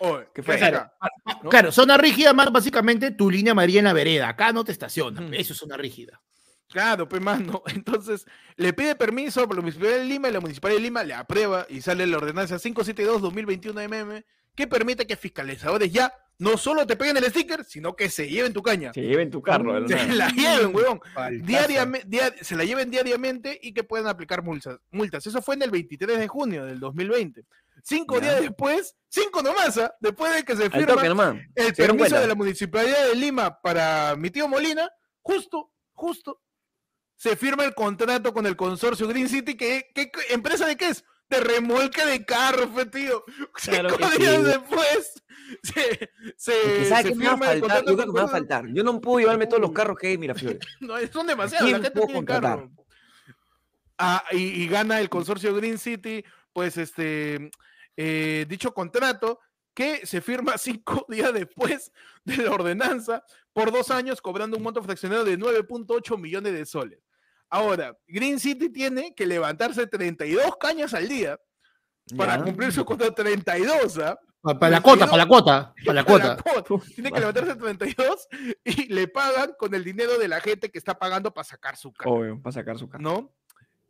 Oye, ¿Qué fue? ¿no? Claro, zona rígida más básicamente tu línea amarilla en la vereda. Acá no te estacionas. Ujú. Eso es zona rígida. Claro, pues mano. [laughs] Entonces le pide permiso por la Municipalidad de Lima y la Municipalidad de Lima le aprueba y sale la ordenanza 572-2021 MM que permite que fiscalizadores ya no solo te peguen el sticker, sino que se lleven tu caña. Se lleven tu carro, Se la lleven. Diariamente, se la lleven diariamente y que puedan aplicar multas. multas. Eso fue en el 23 de junio del 2020. Cinco Ya. días después, cinco nomás, ¿ah? después de que se firma toque el ¿Se dieron permiso de la Municipalidad de Lima para mi tío Molina, justo, justo, se firma el contrato con el consorcio Green City, que, que- que- ¿empresa de qué es? De remolque de carros, fe, tío. [laughs] Claro Cinco días sí. después se, se, Es que ¿sabes se qué me va a firma faltar? Yo creo que me va a faltar. Yo no puedo llevarme todos los carros que hay en Miraflores. [laughs] No, son demasiados, la gente tiene carro. Ah, y, y gana el consorcio Green City, pues este, eh, dicho contrato que se firma [laughs] cinco días después de la ordenanza por dos años, cobrando un monto fraccionado de 9.8 millones de soles. Ahora, Green City tiene que levantarse 32 cañas al día para Ya. cumplir su contrato 32, ¿ah? Pa- Para la cuota, para [laughs] la cuota, para la Para cuota. cuota. Tiene que levantarse 32 y le pagan con el dinero de la gente que está pagando para sacar su carro. Obvio, para sacar su carro. ¿no?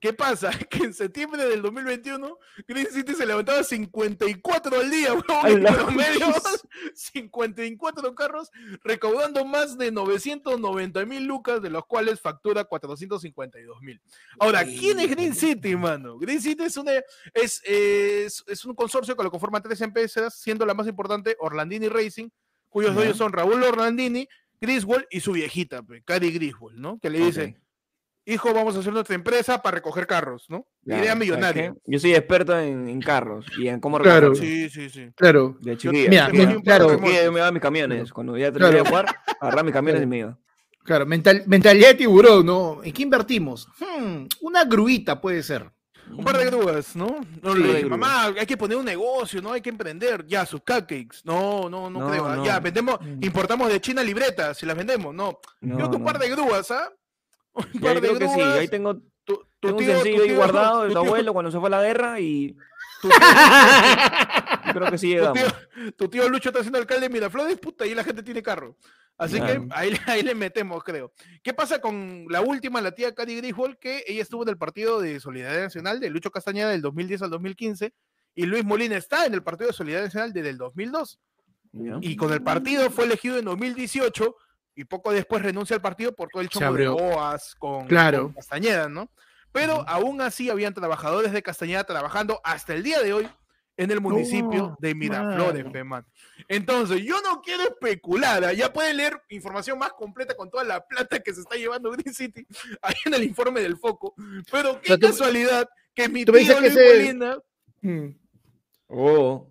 ¿Qué pasa? [laughs] Que en septiembre del 2021 Green City se levantaba 54 al día, [laughs] weón, ¡A en la promedio, vez! 54 [laughs] carros, recaudando más de 990 mil lucas, de los cuales factura 452 mil. Ahora, ¿quién es Green City, mano? Green City es, una, es, es, es un consorcio que lo conforman tres empresas, siendo la más importante Orlandini Racing, cuyos dueños son Raúl Orlandini, Griswold y su viejita, Cady Griswold, ¿no? Que le dice, Ok. Hijo, vamos a hacer nuestra empresa para recoger carros, ¿no? Claro, Idea ¿sabes millonaria. Yo soy experto en, en carros y en cómo Claro. recogerlos. Sí, sí, sí. Claro. De chiquilla. Mira, claro. yo me daba mis camiones. Cuando ya Claro. terminé de jugar, agarraba mis camiones Claro. y me iba. Claro, mental, mentalidad de tiburón, ¿no? ¿En qué invertimos? Hmm, una gruita puede ser. Un par de grúas, ¿no? No Sí, le de dije, grúas. mamá, hay que poner un negocio, ¿no? Hay que emprender. Ya, sus cupcakes. No, no, no, No, creo. ah, no. Ya, vendemos, Mm. importamos de China libretas, si las vendemos. No. No, Creo que un no. par de grúas, ¿ah? Un [laughs] Y par de creo que sí. grúas. Ahí tengo, tu, tu tengo un tío- tu sencillo ahí tío- guardado de tu tu abuelo cuando se fue a la guerra y tío- [laughs] yo creo que sí llegamos. tu tío Lucho está siendo alcalde de Miraflores, puta, ahí la gente tiene carro. Así Claro. que ahí, ahí le metemos, creo. ¿Qué pasa con la última, la tía Cady Griswold, que ella estuvo en el partido de Solidaridad Nacional de Lucho Castañeda del 2010 al 2015 y Luis Molina está en el partido de Solidaridad Nacional desde el 2002 Ya. y con el partido fue elegido en 2018 y poco después renuncia al partido por todo el chongo de. Boas con, Claro. con Castañeda, ¿no? Pero aún así habían trabajadores de Castañeda trabajando hasta el día de hoy en el municipio No, de Miraflores, man. Entonces, yo no quiero especular, ¿ah? ya pueden leer información más completa con toda la plata que se está llevando Green City [laughs] ahí en el informe del foco, pero qué sea, tú- casualidad que mi tío que Luis ese- Molina, Hmm. Oh,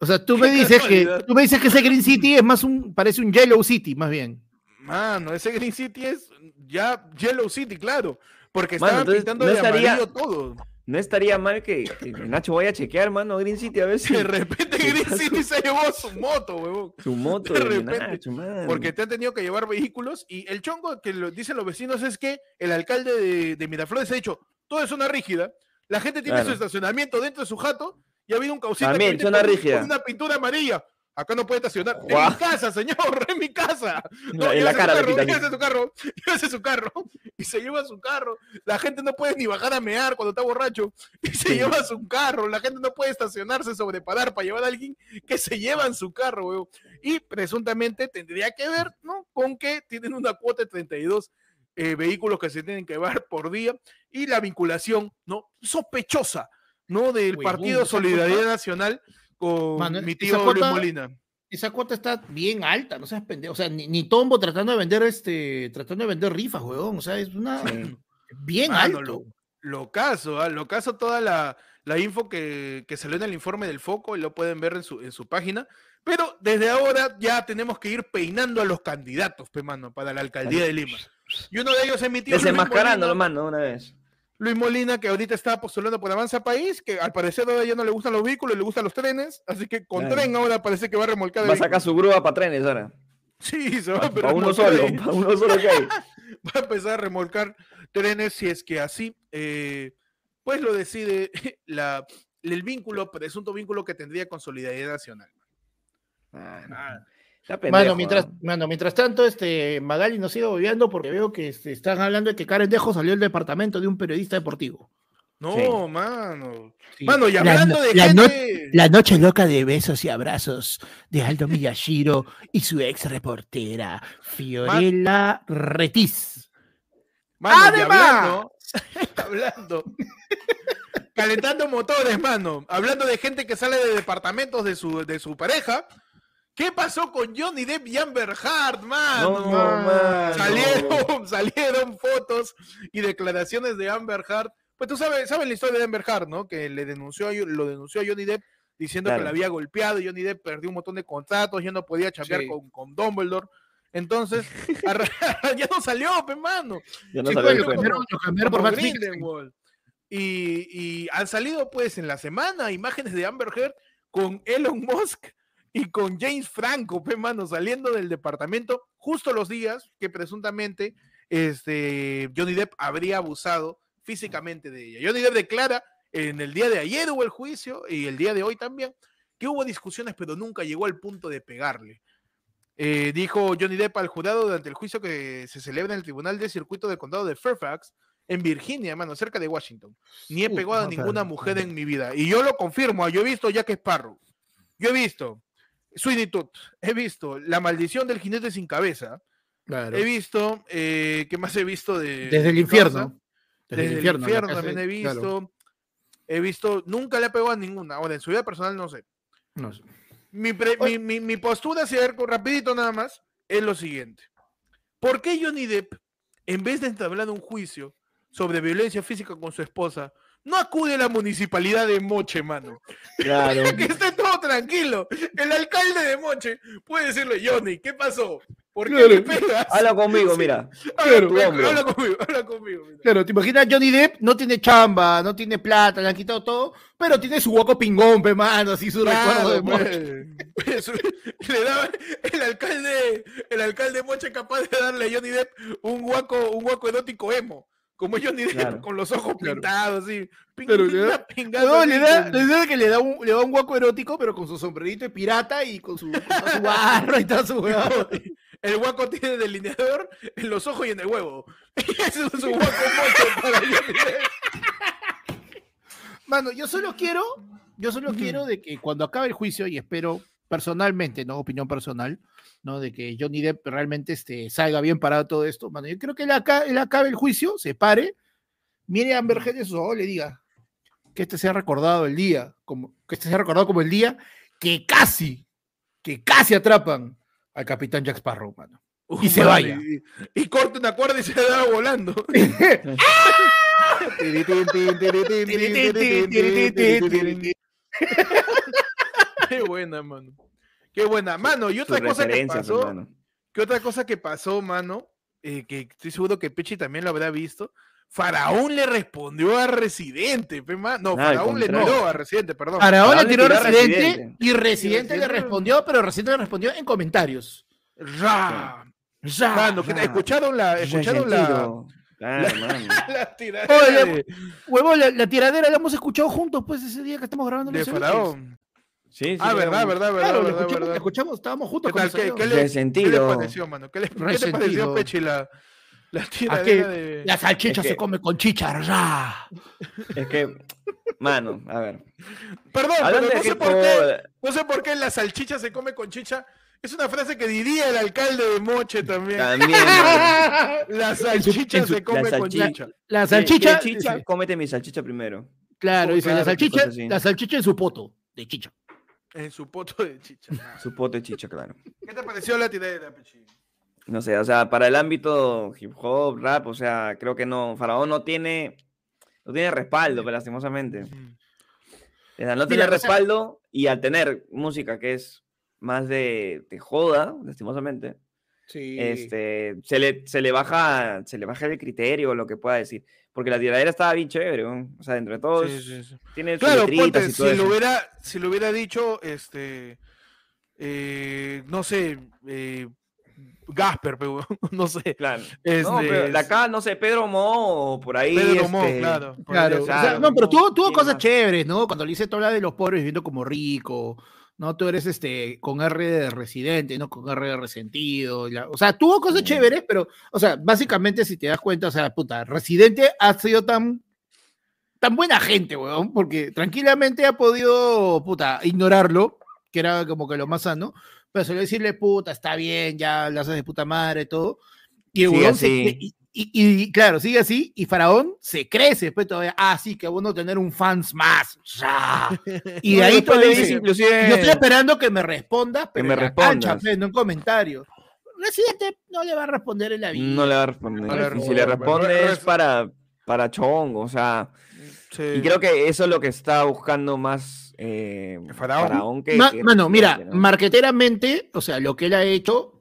O sea, tú [laughs] me dices que tú me dices que ese Green City es más un parece un Yellow City, más bien. Mano, ese Green City es ya Yellow City, claro. Porque Mano, estaban entonces, pintando no de estaría- amarillo todo. No estaría mal que, que Nacho vaya a chequear, mano, Green City a ver si De repente ¿Qué Green? City se llevó su moto, huevón. su moto de de, repente, Nacho, mano. Porque te han tenido que llevar vehículos. Y el chongo que lo dicen los vecinos es que el alcalde de, de Miraflores ha dicho, todo es zona rígida. La gente tiene Claro. su estacionamiento dentro de su jato y ha habido un causita También, zona rígida. una pintura amarilla. Acá no puede estacionar. En mi casa, señor, [laughs] en mi casa. La- en la su cara le carro, llévese su carro, [laughs] llévese su carro. Y se lleva su carro. La gente no puede ni bajar a mear cuando está borracho. Y se Sí. lleva su carro. La gente no puede estacionarse sobre parar para llevar a alguien que se lleva en su carro, weón. Y presuntamente tendría que ver, ¿no? Con que tienen una cuota de 32 eh, vehículos que se tienen que llevar por día y la vinculación, ¿no? Sospechosa, ¿no? Del Huevón, Partido Solidaridad cuota- Nacional con Mano, mi tío Luis cuota- Molina. Esa cuota está bien alta, no seas pendejo. O sea, ni, ni Tombo tratando de vender este, tratando de vender rifas, weón. O sea, es una Sí. bien Mano, alto. lo, lo caso, ¿ah? lo caso toda la, la info que, que salió en el informe del foco y lo pueden ver en su, en su página. Pero desde ahora ya tenemos que ir peinando a los candidatos, pe, mano, para la alcaldía de Lima. Y uno de ellos es mi tío Desenmascarándolo, mano, una vez. Luis Molina, que ahorita está postulando por Avanza País, que al parecer ahora ya no le gustan los vehículos, le gustan los trenes, así que con tren ahora parece que va a remolcar. Va a sacar su grúa para trenes ahora. Sí, se va a Para uno solo, para uno solo que hay. [laughs] va a empezar a remolcar trenes si es que así, eh, pues lo decide [laughs] la, el vínculo, presunto vínculo que tendría con Solidaridad Nacional. Ah, Está pendejo, Mano, mientras, ¿no? mano, mientras tanto, este Magali nos sigue obviando porque veo que este, están hablando de que Karen Dejo salió del departamento de un periodista deportivo. No, Sí. mano. Sí. Mano, y La hablando no- de la no- gente... La noche loca de besos y abrazos de Aldo Miyashiro y su ex reportera, Fiorella Retiz. Mano, y ¡Además! hablando, [laughs] hablando, calentando motores, mano, hablando de gente que sale de departamentos de su, de su pareja, ¿qué pasó con Johnny Depp y Amber Heard, mano? No, mano. salieron, [laughs] salieron fotos y declaraciones de Amber Heard. Pues tú sabes, sabes la historia de Amber Heard, ¿no? Que le denunció lo denunció a Johnny Depp diciendo que la había golpeado y Johnny Depp perdió un montón de contratos, ya no podía chambear Sí. con, con Dumbledore. Entonces, [laughs] ya no salió, pe mano. Yo no Sí, sabía que lo fue. cambiaron, lo cambiaron por Max. Y, y han salido pues en la semana imágenes de Amber Heard con Elon Musk y con James Franco, pe mano, saliendo del departamento justo los días que presuntamente este, Johnny Depp habría abusado físicamente de ella. Johnny Depp declara en el día de ayer hubo el juicio y el día de hoy también que hubo discusiones pero nunca llegó al punto de pegarle. Eh, dijo Johnny Depp al jurado durante el juicio que se celebra en el Tribunal de Circuito del Condado de Fairfax, en Virginia, mano, cerca de Washington. Ni he pegado a no, ninguna mujer en mi vida. Y yo lo confirmo, yo he visto Jack Sparrow. Yo he visto Sweeney Todd. He visto La maldición del jinete sin cabeza. Claro. He visto, eh, ¿qué más he visto de... Desde el infierno. Desde, el infierno, también he visto. claro. He visto, nunca le he pegado a ninguna. Ahora, en su vida personal no sé. No sé. Mi, pre- mi, mi, mi postura, si ver, rapidito nada más, es lo siguiente. ¿Por qué Johnny Depp, en vez de entablar un juicio sobre violencia física con su esposa, no acude a la municipalidad de Moche, mano? Claro. [laughs] que esté todo tranquilo. El alcalde de Moche puede decirle, Johnny, ¿qué pasó? ¿Por qué me pegas? Habla conmigo, mira. Habla, conmigo, habla conmigo. mira. Claro, te imaginas Johnny Depp no tiene chamba, no tiene plata, le han quitado todo, pero tiene su guaco pingón, pe mano, así su recuerdo de Moche. [laughs] pues. Eso, le daba el alcalde, el alcalde Moche capaz de darle a Johnny Depp un guaco, un guaco erótico emo, como Johnny Depp Claro. con los ojos Claro. pintados así. Ping, ping, le da- No, le da, le da que le da un, le da un guaco erótico, pero con su sombrerito de pirata y con su, con su barro y todo su huevón. [laughs] El guaco tiene delineador en los ojos y en el huevo. [laughs] Ese es su guaco para Johnny Depp. Mano, yo solo quiero, yo solo quiero de que cuando acabe el juicio, y espero personalmente, no opinión personal, ¿no? De que Johnny Depp realmente este, salga bien parado todo esto, mano. Yo creo que él, aca- él acabe el juicio, se pare, mire a Amber Heard en le diga que este sea recordado el día, como, que este sea recordado como el día que casi, que casi atrapan al capitán Jack Sparrow, mano. Y se vaya. Y, y corta una cuerda y se da volando. [laughs] Qué buena, mano. Qué buena. Mano, y Sus otra cosa que pasó, hermano. que ¿Qué otra cosa que pasó, mano? Eh, que estoy seguro que Pechi también lo habrá visto. Faraón le respondió a Residente, pe, no, Faraón le tiró a Residente, perdón. Faraón le Faraón le tiró a tiró a Residente Residente. y Residente le respondió, pero Residente le respondió en comentarios. Ra. Ya. Mano, ¿qué tal? ¿escucharon la, escucharon la. Claro, [laughs] mano. la tiradera Oye, de, Huevón, la, la tiradera la hemos escuchado juntos, pues, ese día que estamos grabando de. Faraón? Sí, sí, Ah, verdad, verdad, verdad, Claro, verdad, escuchamos, verdad. la escuchamos, estábamos juntos. ¿Qué tal? cuando ¿Qué, qué le, ¿Qué le pareció, mano? ¿Qué, le, ¿qué te Resentido. pareció, Pechi, la, la. La salchicha Es que- se come con chicha. ya. Es que, mano, a ver. Perdón, pero no sé por qué, no sé por qué la salchicha se come con chicha. Es una frase que diría el alcalde de Moche también. también. [laughs] La salchicha se come la con chicha. La ¿Qué- salchicha. chicha? Cómete mi salchicha primero. claro, Oh, dice la salchicha, la salchicha en su poto de chicha. En su poto de chicha. [laughs] Su pote chicha, claro. ¿Qué te pareció la tiradera, Pechi? No sé, o sea, para el ámbito hip hop, rap, o sea, creo que no, Faraón no tiene, no tiene respaldo, pero lastimosamente. O sea, no tiene respaldo y al tener música que es más de, de joda, lastimosamente, Sí. este, se le, se le baja, se le baja el criterio, lo que pueda decir. Porque la tiradera estaba bien chévere, ¿no? O sea, entre todos, Sí, sí, sí. tiene Claro, ponte, y si lo, hubiera, si lo hubiera dicho, este, eh, no sé, eh, Gasper, pero, [laughs] no sé. Claro. Este, no, pero de acá, no sé, Pedro Mo, o por ahí. Pedro Mo, este, claro. Claro, o sea, no, pero tuvo, tuvo ¿Quién cosas más? chéveres, ¿no? Cuando le dice todo habla de los pobres viviendo como rico, ¿no? Tú eres este con R de residente, ¿no? Con R de resentido. la- o sea, tuvo cosas Sí. chéveres, pero, o sea, básicamente, si te das cuenta, o sea, puta, residente ha sido tan. Tan buena gente, weón, porque tranquilamente ha podido, puta, ignorarlo, que era como que lo más sano, pero solo decirle, puta, está bien, ya lo haces de puta madre, todo. Y el Sigue huevón se y, y- y, claro, sigue así, y Faraón se crece, pues todavía, ah, sí, qué bueno tener un fans más. ya. [laughs] Y de ahí después todavía le dice, inclusive, yo estoy esperando que me respondas, pero me en la cancha, respondas. pues, no en comentarios. Residente no le va a responder en la vida. no le va a responder. No le y si le responde. responde Re- es para, para chongo, o sea. Sí. Y creo que eso es lo que está buscando más eh, Faraón. que. Ma- que mano, mira, ¿no? marqueteramente, o sea, lo que él ha hecho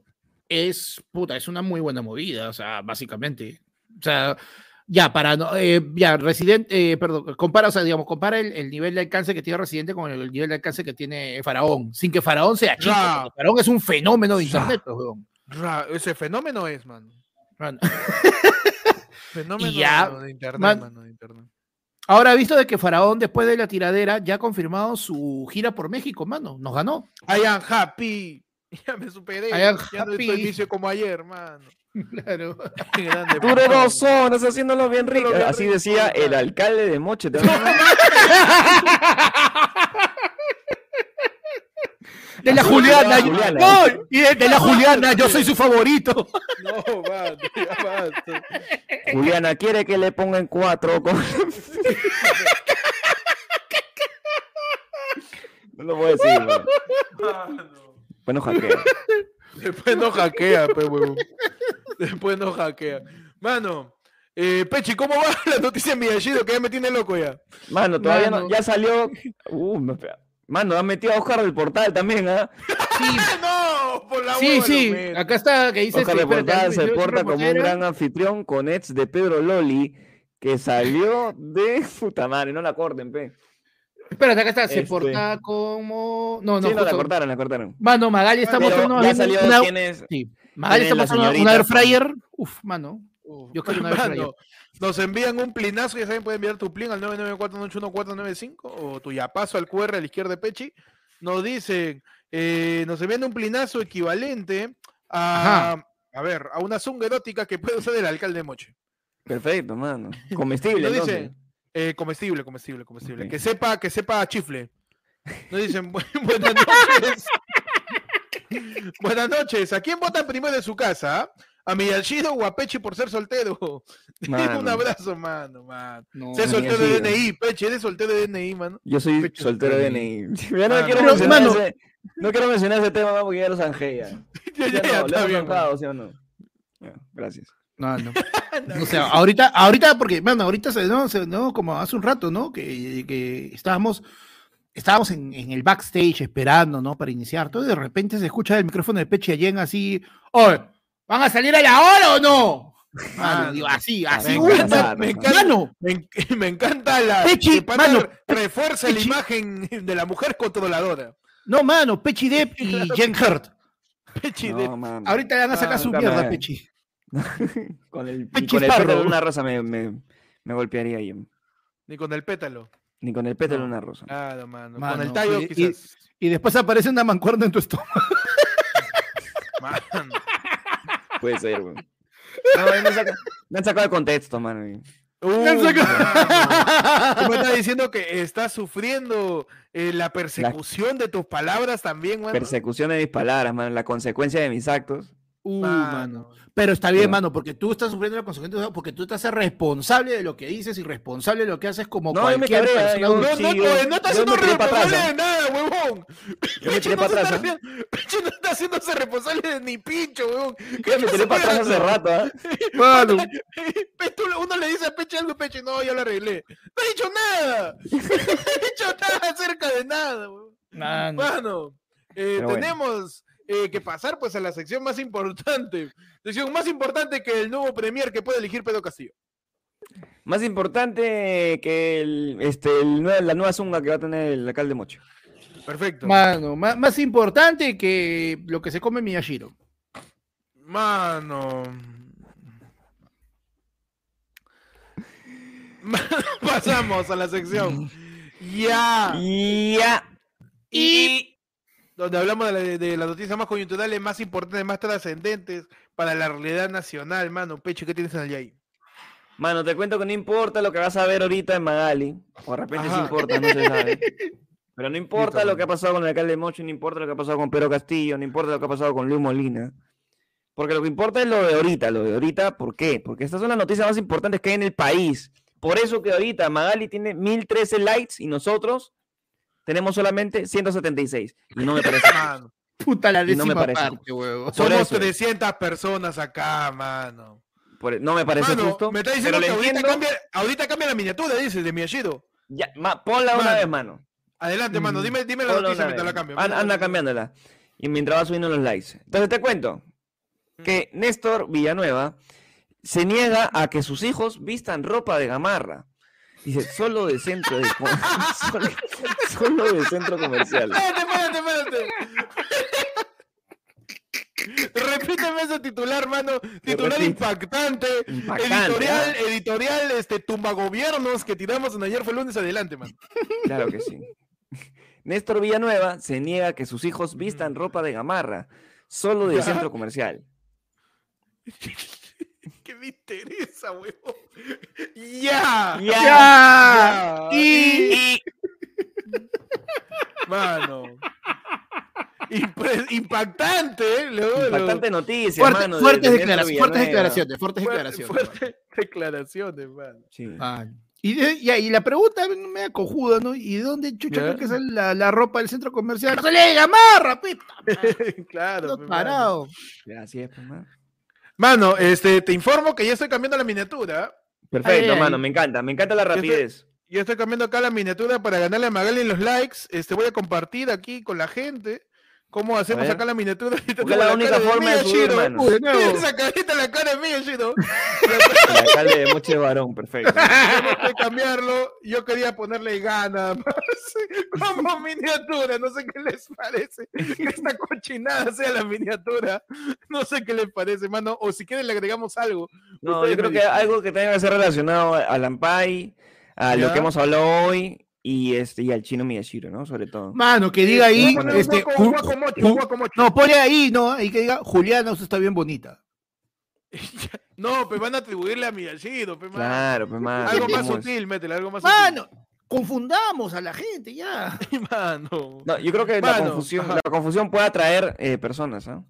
es, puta, es una muy buena movida, o sea, básicamente. O sea, ya, para, no- eh, ya, Residente, eh, perdón, compara, o sea, digamos, compara el, el nivel de alcance que tiene Residente con el, nivel de alcance que tiene Faraón, sin que Faraón sea chico, Faraón es un fenómeno de internet, pues, weón. Ese fenómeno es, mano. Mano. [laughs] Fenómeno ya, de internet, man- mano, de internet. Ahora, visto de que Faraón, después de la tiradera, ya ha confirmado su gira por México, mano, nos ganó. I am happy. [laughs] Ya me superé. Ya no estoy vicio como ayer, mano. [laughs] Claro. [laughs] Grande, papá. dos haciéndolo bien rico. bien Así rico, decía el alcalde de Moche. De la Juliana. de la yo- Juliana. ¡No! Y de, de la Juliana, yo soy su favorito. No, mano, ya basta. Juliana quiere que le pongan cuatro. con- no lo voy a decir. güey. Mano. Bueno, hackea. [laughs] Después no hackea, pe, huevón. Después no hackea. Mano, eh, Pechi, ¿cómo va [laughs] la noticia de Miyashido? Que ya me tiene loco ya. Mano, todavía Mano. no. Ya salió. Uh, me pega. Mano, han metido a Oscar del portal también, ¿ah? [laughs] Sí, ¡No! Por la sí, hueva sí. lo. Acá está que dice. Oscar este, del portal se porta como un gran anfitrión con ex de Pedro Loli que salió de puta madre, no la corten, pe. Espérate, acá está. Se Este. porta como. No, no, sí, no, la cortaron, la cortaron. Mano, Magali está Pero mostrando. ya una- salió una- quién es. Sí. Magali quién está mostrando una air fryer. Uf, mano. Uf, Yo quiero una air fryer. nos envían un plinazo, ya saben, pueden enviar tu plin al 994-981-495 o tu ya paso al QR a la izquierda de Pechi. Nos dicen, eh, nos envían un plinazo equivalente a, a ver, a una zunga erótica que puede usar el alcalde de Moche. Perfecto, mano. [laughs] Comestible, nos entonces. dicen, eh, comestible, comestible, comestible. Que sepa, que sepa chifle. Nos dicen, "Bu- [laughs] buenas noches. [laughs] buenas noches. ¿A quién votan primero de su casa? ¿A Miyashido o a Pechi por ser soltero? [laughs] un abrazo, mano, mano. No, Sé soltero de DNI, Pechi, eres soltero de DNI, mano. Yo soy Pecho soltero de. DNI. Ya no Mano. quiero mencionar mano. ese, no quiero mencionar ese tema porque ya lo zanjé ya. Ya, ¿Sí ya, ya, no? ¿Le está bien, ¿sí o no? Ya, gracias. No, [laughs] no. O sea, ahorita, ahorita, porque, bueno, ahorita se, no, se- no, como hace un rato, ¿no? Que, que estábamos estábamos en, en el backstage esperando, ¿no? Para iniciar todo, y de repente se escucha el micrófono de Pechi Allen así, ¡Oye! ¿Van a salir a la hora o no? Mano, Mano, digo, así, me así, encanta, uy, me encanta. mano, Me, en- [laughs] me encanta la Pechi, mano, refuerza la imagen de la mujer controladora. no, mano, Pechi Depp [laughs] y. Jen Hurt. Pechi No, de- mano. Ahorita le van a sacar Ah, su mierda, me- Pechi. [laughs] con el, ni con el pétalo de una rosa me, me, me golpearía yo. ni con el pétalo. Ni con el pétalo de No. una rosa. Claro, mano. Mano, con el tallo, y- y- quizás. Y después aparece una mancuerna en tu estómago. [laughs] Mano. Puede ser, weón. [laughs] No, me, han sacado, me han sacado de contexto, mano. y- han sacado- mano. Tú me estás diciendo que estás sufriendo eh, la persecución de tus palabras también, mano. Persecución de mis palabras, mano. La consecuencia de mis actos. Uh, Mano. mano. Pero está bien, Pero- mano, porque tú estás sufriendo la consecuencia, porque tú te haces responsable de lo que dices y responsable de lo que haces como No, yo me cualquier cabrea, persona. yo- No, no, Sí, no, yo- no estás yo siendo responsable de nada, huevón. Yo me [laughs] tiré no para se atrás. está haciendo- Pechi no está haciéndose responsable de ni pincho, huevón. ¿Qué Yo me tiré estás para atrás hace rato, [laughs] tú- Uno le dice a Peche algo, Peche, no, ya lo arreglé. No he dicho nada. [laughs] No he dicho nada acerca de nada, huevón. mano. Eh, bueno. tenemos eh, que pasar pues a la sección más importante. [laughs] Sección más importante que el nuevo premier que puede elegir Pedro Castillo. Más importante que el, este, el la nueva zunga que va a tener el alcalde Mocho. Perfecto. Mano, ma- más, importante que lo que se come Miyashiro. Mano. Mano, [laughs] Pasamos a la sección. Ya. Ya. Y donde hablamos de, la- de las noticias más coyunturales, más importantes, más trascendentes para la realidad nacional, mano. Pecho, ¿qué tienes en el ahí? Mano, te cuento que no importa lo que vas a ver ahorita en Magali. O de repente sí importa, no se sabe. [laughs] Pero no importa Listo, lo que ha pasado con el alcalde Mocho, no importa lo que ha pasado con Pedro Castillo, no importa lo que ha pasado con Luis Molina. Porque lo que importa es lo de ahorita, lo de ahorita, ¿por qué? Porque estas son las noticias más importantes que hay en el país. Por eso que ahorita Magali tiene 1013 likes y nosotros tenemos solamente 176. Y no me [laughs] parece. Mano. Puta la Y no me décima parece parte, huevo. Somos eso. 300 personas acá, mano. por- no me parece Mano, justo. me está pero diciendo le que ahorita cambia, ahorita cambia la miniatura, dices, de Miyashiro. Ya, ma- ponla una Mano. vez, mano. Adelante, mano, Mm. dime, dime la Ponla noticia una mientras la cambio. Anda, anda cambiándola. Y mientras va subiendo los likes. Entonces te cuento que Néstor Villanueva se niega a que sus hijos vistan ropa de gamarra. Dice, solo de centro de [laughs] solo, solo de centro comercial. Espérate, espérate, espérate. Repíteme ese titular, mano. Titular impactante. Impactante, editorial, ¿ah? editorial, este, tumbagobiernos que tiramos en ayer fue lunes adelante, man. Claro que sí. Néstor Villanueva se niega a que sus hijos vistan ropa de gamarra, solo de Ya. centro comercial. [laughs] ¿Qué me interesa, huevón? ¡Ya! Ya. Y- Mano. Impre- impactante, ¿eh? Impactante noticia, Fuerte- mano, de- fuertes, de declaraciones, fuertes declaraciones, fuertes Fuerte- declaraciones. fuertes declaraciones, mano. Sí. Ah, y, de- ya, y la pregunta me da cojuda, ¿no? ¿Y de dónde chucha creo que sale la, la ropa del centro comercial? ¡Se le gamarra, pita! [laughs] claro. Pe, mano. parado. Es, pues, mano. Este, te informo que ya estoy cambiando la miniatura. Perfecto, Ay, mano, ay. me encanta, me encanta la rapidez. Ya estoy cambiando acá la miniatura para ganarle a Magali en los likes. Este, voy a compartir aquí con la gente cómo hacemos acá la miniatura. [laughs] Porque es la única forma de subir. Uy. [laughs] Esa carita la cara. El [laughs] alcalde de Moche Varón, perfecto. [laughs] Tenemos que cambiarlo. Yo quería ponerle gana [laughs] más como miniatura. No sé qué les parece. Que esta cochinada sea la miniatura. No sé qué les parece, mano. O si quieren le agregamos algo. No, Ustedes yo creo que dicen. algo que tenga que ser relacionado a Lampai, a lo que hemos hablado hoy y este y al chino Miyashiro, ¿no? Sobre todo. Mano, que diga ahí, este, no, pone ahí, ¿no? Ahí que diga, Juliana, usted está bien bonita. [laughs] No, pues van a atribuirle a Miyashiro, pe, mano. Claro, pues mano. Algo más sutil, métele, algo más Mano, confundamos a la gente ya. [laughs] sutil. Mano. No, yo creo que la Mano, confusión, ajá. la confusión puede atraer eh, personas, ¿ah?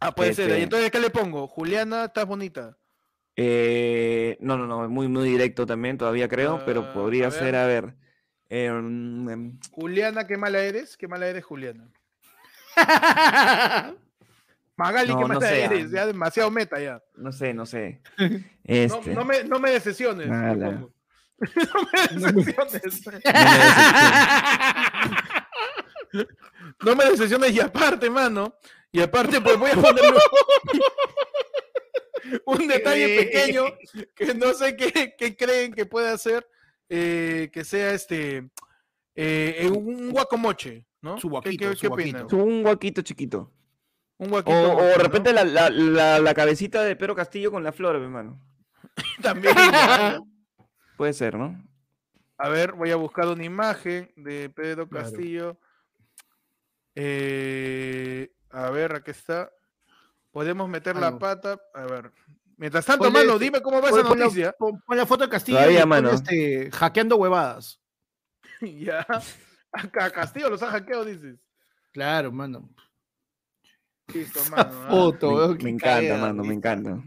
Ah, puede ser. Este- ¿Y entonces qué le pongo? Juliana, estás bonita. Eh, no, no, no, muy, muy directo también, todavía creo, pero Ah, podría a ser, a ver. eh, Juliana, qué mala eres. Qué mala eres, Juliana. [laughs] Magali, No, qué no sé, eres. ah. Ya demasiado meta ya. no sé, no sé. [laughs] No, Este, [laughs] no me, no me decepciones. No me decepciones. No me decepciones y aparte, mano. Y aparte, pues voy a ponerle [laughs] un detalle pequeño que no sé qué, qué creen que puede hacer eh, que sea este eh, un guacomoche, ¿no? Su ¿Qué- guaquito, qué- su qué guaquito. opinan? Un huequito chiquito. Un O, de ¿no? repente la, la, la, la cabecita de Pedro Castillo con la flor, hermano. [laughs] también. [laughs] Puede ser, ¿no? A ver, voy a buscar una imagen de Pedro Claro. Castillo. Eh, a ver, aquí está. Podemos meter la pata. A ver. Mientras tanto, Ponle mano, este- dime cómo va esa pon la, noticia. pon- pon la foto de Castillo Todavía, y pon, mano. este, hackeando huevadas. [laughs] ya. Acá Castillo los ha hackeado, dices. Claro, mano. Listo, mano. ah. Foto, Me, encanta, mano, me encanta.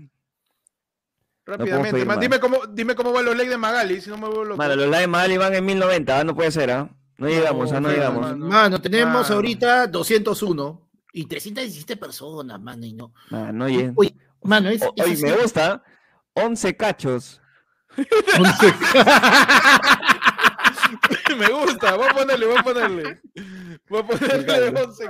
Rápidamente, pedir man, más. dime cómo, dime cómo van los likes de Magali, si no me vuelvo loco. Mano, los likes mal van en 1090, ¿ah? no puede ser, ¿ah? No llegamos, ¿ah? No llegamos. mano. Mano, tenemos Mano. ahorita 201 y 317 personas, mano, y no. Mano, no. Oye, mano, es, O- es Oye, así. me gusta. 11 cachos. [laughs] me gusta, voy a ponerle, voy a ponerle. Voy a ponerle encanta. 11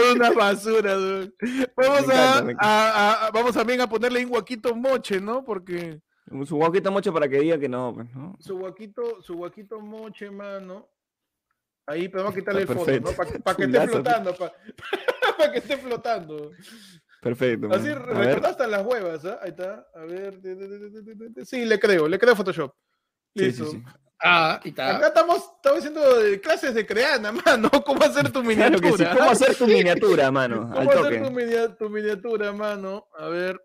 Toda una basura, dude. Vamos a, encanta, me encanta. a- a- vamos también a ponerle un guaquito moche, ¿no? Porque Su guaquito mucho para que diga que no, pues, ¿no? su guaquito, su guaquito moche, mano. Ahí, pero vamos a quitarle el Está fondo, ¿no? perfecto. Para que [laughs] esté flotando, para [laughs] que esté flotando. Perfecto. Así mano. A ver. recordaste las huevas, ¿ah? Ahí está. A ver. Sí, le creo, le creo Photoshop. Sí, sí, Listo. sí. Ah, y está. Acá estamos, estamos haciendo clases de creana, mano. ¿Cómo hacer tu Claro miniatura? que sí. ¿Cómo hacer tu [laughs] miniatura, mano? ¿Cómo Al hacer tu, toque. minia- tu miniatura, mano? A ver.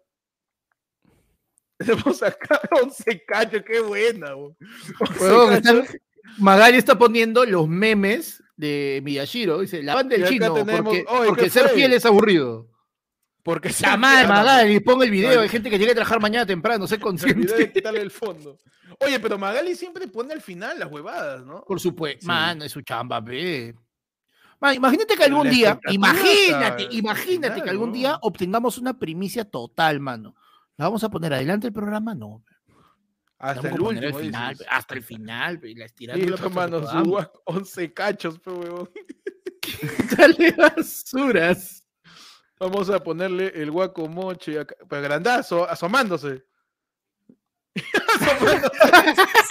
Tenemos acá [laughs] 11 cachos, qué buena. bo. 11 Huevón, cachos. están- Magali está poniendo los memes de Miyashiro. Dice, la banda Y del chino, tenemos- porque, Oye, porque ¿qué ser fue? fiel es aburrido. Porque La madre, Magali. Magali, pon el video. Ay. Hay gente que llega a trabajar mañana temprano, sé Se olvidó de consciente. quitarle el fondo. [laughs] Oye, pero Magali siempre pone al final las huevadas, ¿no? Por supuesto. Sí. Mano, es su chamba, ve. Man, imagínate que algún La día, imagínate, imagínate que algún ¿no? día obtengamos una primicia total, mano. ¿La vamos a poner adelante el programa? No. Hasta el último, final, dices. hasta el final, ve, la estirando. hermano, suba 11 cachos, pe, huevón. [laughs] Dale basuras. Vamos a ponerle el guaco moche acá, pero grandazo, asomándose. [laughs]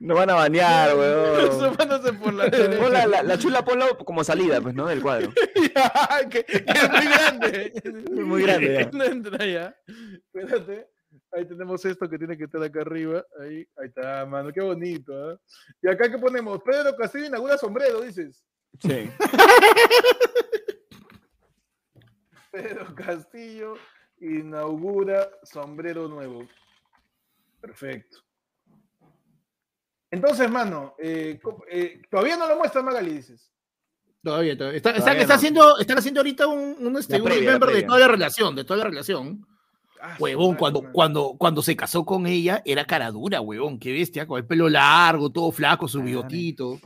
No van a banear, weón. asomándose por la derecha. la, la chula ponlo como salida, pues, ¿no? Del cuadro. [laughs] Ya, que, que es muy grande. Es muy grande, ya. [laughs] No entra ya. Espérate. Ahí tenemos esto que tiene que estar acá arriba. Ahí, ahí está, mano. Qué bonito. ¿ah? Y acá que ponemos, Pedro Castillo inaugura sombrero, dices. Sí. Pedro [laughs] Castillo inaugura sombrero nuevo. Perfecto. Entonces, mano, eh, eh, todavía no lo muestra Magali, dices. Todavía, todavía. Está, está- Todavía está no. haciendo, están haciendo ahorita un, un, este, un previa, remember de toda la relación, de toda la relación. Ah, Huevón, cuando, cuando, cuando se casó con ella, era cara dura, huevón, qué bestia, con el pelo largo, todo flaco, su bigotito.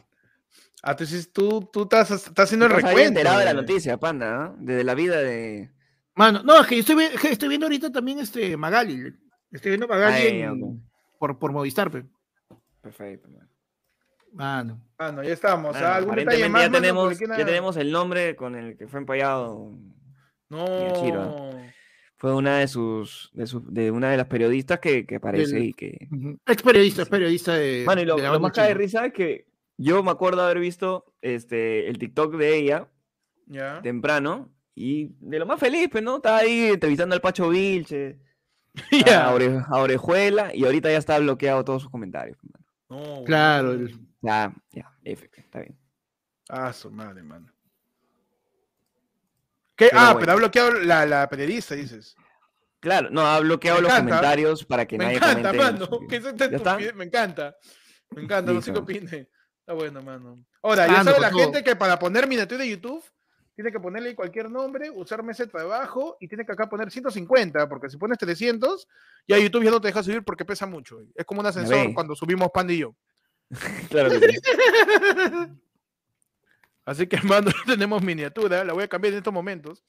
Ah, entonces tú, tú estás, estás haciendo el recuento. enterado de la de- noticia, panda, ¿no? Desde la vida de... Mano, no, es que yo estoy, es que estoy viendo ahorita también este Magali. Estoy viendo Magali Ay, en- ok. por, por Movistar, pe. Perfecto. man. Mano. Ah, no, ya estamos. Mano, Ah, ¿Algún detalle aparentemente más, ya, mano, tenemos, ya tenemos el nombre con el que fue empallado. No. Fue una de sus, de, sus- de una de las periodistas que, que aparece Del- y que... Ujú. Ex periodista, es periodista de. Mano, y lo, de lo más cae de risa es que yo me acuerdo haber visto este, el TikTok de ella temprano y de lo más feliz, pues, ¿no? Estaba ahí entrevistando al Pacho Vilche, [laughs] a, Ore- a Orejuela y ahorita ya está bloqueado todos sus comentarios. pues. No, Claro, el- Ya, ya, F, está bien. Ah, su madre, mano. ¿Qué? Pero ah, bueno. pero ha bloqueado la, la periodista, dices. Claro, no, ha bloqueado Me los encanta. comentarios para que Me nadie encanta, comente. mano. Que eso está ¿Ya está? estupidez, Me encanta. Me encanta, no sé qué opine. Está bueno, mano. Ahora, Ah, ya sabe con la todo. gente que para poner miniatura de YouTube tiene que ponerle cualquier nombre, usar meseta abajo y tiene que acá poner 150, porque si pones 300, ya YouTube ya no te deja subir porque pesa mucho. Es como un ascensor cuando subimos Panda y yo. [laughs] Claro que sí. [laughs] Así que, hermano, [laughs] no tenemos miniatura, la voy a cambiar en estos momentos.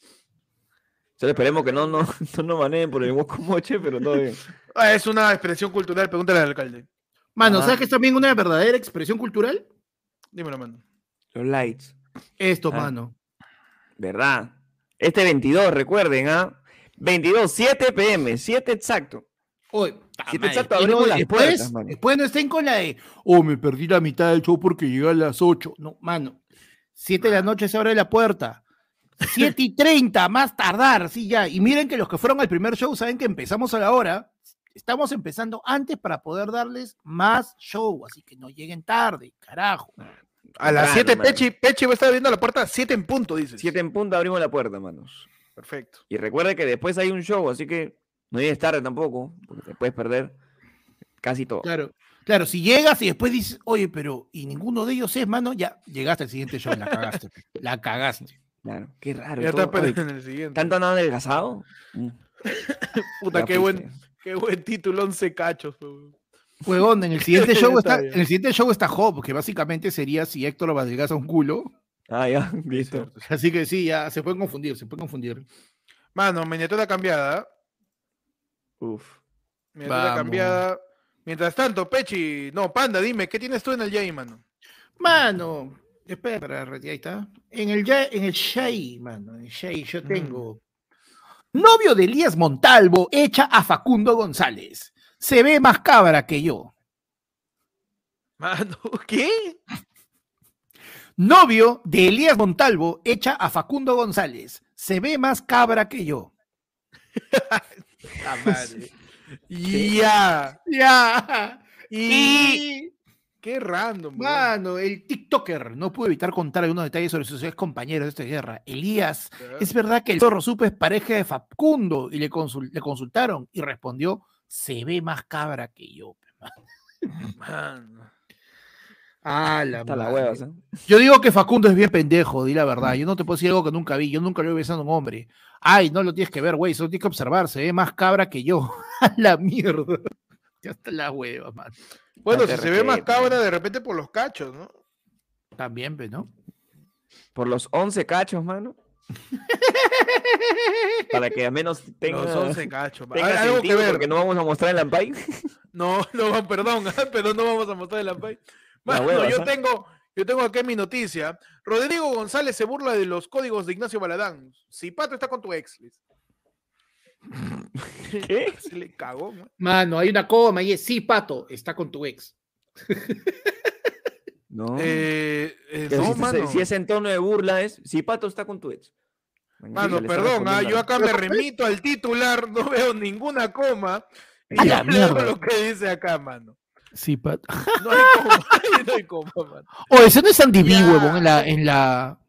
Solo esperemos que no, no, no nos baneen por el moche, pero todo bien. Ah, es una expresión cultural, pregúntale al alcalde. Mano, Ah. ¿sabes que es también una verdadera expresión cultural? Dímelo, mano. Los lights. Esto, Ah. mano. ¿Verdad? Este 22, recuerden, ¿ah? 22, 7 pm, 7 exacto. Oye, Si te chato, y abrimos no, las después, puertas, mano. después no estén con la de, oh, me perdí la mitad del show porque llegué a las 8. No, mano. 7 de la noche se abre la puerta. 7 y 30, más tardar, sí, ya. Y miren que los que fueron al primer show saben que empezamos a la hora. Estamos empezando antes para poder darles más show, así que no lleguen tarde, carajo. A las Temprano, 7 mano. Pechi, Pechi va a estar abriendo la puerta a 7 en punto, dices. 7 en punta abrimos la puerta, manos. Perfecto. Y recuerde que después hay un show, así que no llegues tarde tampoco, porque te puedes perder casi todo. Claro, claro, si llegas y después dices, oye, pero y ninguno de ellos es, mano, ya llegaste al siguiente show, la cagaste, la cagaste. Claro, qué raro. Ya todo. está pero Oye, en el siguiente. ¿Tanto han adelgazado? [laughs] Mm, Puta, qué buen. Qué buen título, 11 cachos. Huevón, en el siguiente [laughs] show Está está, en el siguiente show está Job, que básicamente sería si Héctor lo adelgaza un culo. Ah, ya, [laughs] listo. Así que sí, ya se pueden confundir, se pueden confundir. Mano, miniatura cambiada. Uf. Miniatura Vamos. cambiada. Mientras tanto, Pechi, no, Panda, dime, ¿qué tienes tú en el J, mano? Mano, espera, ahí está. En el, en el Shai, mano, en el Shai yo Mm. tengo. Novio de Elías Montalvo echa a Facundo González. Se ve más cabra que yo. Mano, ¿qué? Novio de Elías Montalvo echa a Facundo González. Se ve más cabra que yo. [laughs] Ya. Ya. Y... Qué random. weón. Mano, el TikToker no pudo evitar contar algunos detalles sobre sus ex compañeros de esta guerra. Elías, es verdad que el zorro supe es pareja de Facundo y le, consul- le consultaron y respondió, se ve más cabra que yo. pe, mano". Mano. Ah, la Está la madre. hueva. Yo digo que Facundo es bien pendejo, di la verdad. Yo no te puedo decir algo que nunca vi. Yo nunca lo he besado a un hombre. Ay, no lo tienes que ver, güey. Solo tienes que observar. Se ve más cabra que yo. [laughs] A la mierda. Ya está la hueva, man. Bueno, si se ve más cabra de repente por los cachos, ¿no? También, pe, ¿no? Por los 11 cachos, mano. [laughs] Para que al menos tenga, Los 11 cachos. tenga Hay algo que ver. porque no vamos a mostrar en la PAI. No, no, perdón, pero no vamos a mostrar el ampay. [laughs] [laughs] Mano, hueva, yo ¿sabes? tengo, yo tengo aquí mi noticia. Rodrigo González se burla de los códigos de Ignacio Baladán. Si Pato está con tu ex, Liz. ¿Qué? [laughs] Se le cagó, ¿no? Mano, hay una coma y es, sí, pato, está con tu ex. No. Eh, eh, no, si, mano. si ese tono de burla es, si Pato está con tu ex. Mano, perdón, ah, yo acá me [laughs] remito al titular, no veo ninguna coma. Y A la yo leo mierda. lo que dice acá, mano. Sí, pato. No hay coma, [laughs] no hay coma, mano. Oh, ese no es Andy B, Ya. huevón, en la, en la.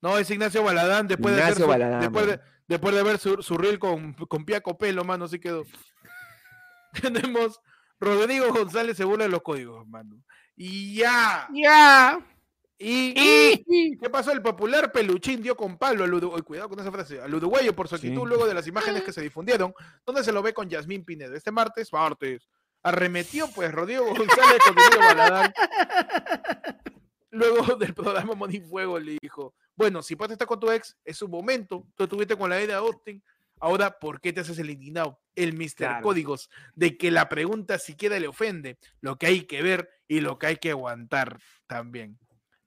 No, es Ignacio Baladán después de hacer Ignacio Baladán, después, de. Después de ver su, su reel con, con Piaco Pelo, mano, así quedó. [laughs] Tenemos Rodrigo González se burla de los códigos, mano. Y ya. Ya. Y, Y- ¿Qué pasó? El popular peluchín dio con palo al uruguayo, cuidado con esa frase, al uruguayo por su Sí. actitud luego de las imágenes que se difundieron, donde se lo ve con Yasmín Pinedo. Este martes, martes, arremetió pues Rodrigo González con Baladán. [laughs] Luego del programa Money Fuego le dijo, bueno, si Pato está con tu ex, es su momento, tú estuviste con la Eda Austin, ahora, ¿por qué te haces el indignado? El Mister Claro. Códigos, de que la pregunta siquiera le ofende, lo que hay que ver y lo que hay que aguantar también.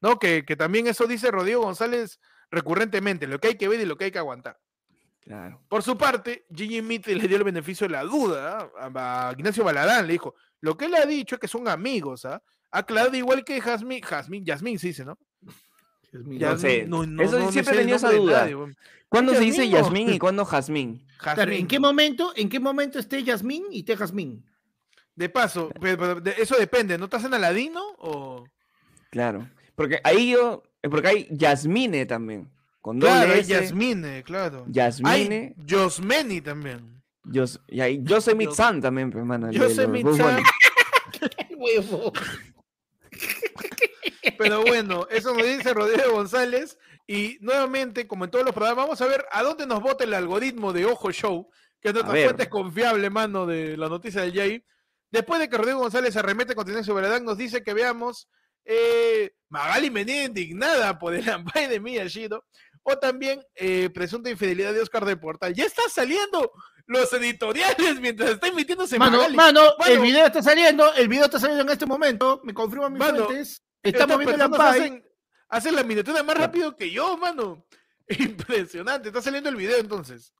¿No? Que, que también eso dice Rodrigo González recurrentemente, lo que hay que ver y lo que hay que aguantar. Claro. Por su parte, Gigi Mitre le dio el beneficio de la duda ¿ah? a Ignacio Baladán, le dijo, lo que él ha dicho es que son amigos, ¿ah? Aclarado igual que Jazmín, Jazmín, Yasmín se dice, ¿no? No sé. Yasmín, Eso me siempre he tenido esa duda. nadie. ¿Cuándo se dice Yasmín y cuándo Jazmín? Claro, ¿en qué momento, en qué momento esté Yasmín y te Jazmín? De paso, pe- pe- de- eso depende, ¿no estás en Aladino o...? Claro. Porque ahí yo, porque hay Yasmine también. Con doble Claro, hay S, Yasmine, claro. Yasmine. Hay Yosmeni también. Yos- y hay Yosemite-san también, pues, hermano. Yosemite-san. Bugs Bunny. [laughs] Huevo. Pero bueno, eso nos dice Rodrigo González. Y nuevamente, como en todos los programas, vamos a ver a dónde nos vota el algoritmo de Ojo Show, que es nuestra fuente confiable, mano, de la noticia del Jay. Después de que Rodrigo González arremete con Ignacio Baladán, nos dice que veamos eh, Magali Menía indignada por el [laughs] ampay de Miyashiro. o también eh, presunta infidelidad de Oscar del Portal. Ya está saliendo los editoriales mientras está emitiéndose Mano, Magali. mano, el video está saliendo, el video está saliendo en este momento, me confirman mis Mano, fuentes. Estamos viendo la hacen, hacen la miniatura más rápido que yo, mano. [laughs] Impresionante. Está saliendo el video entonces.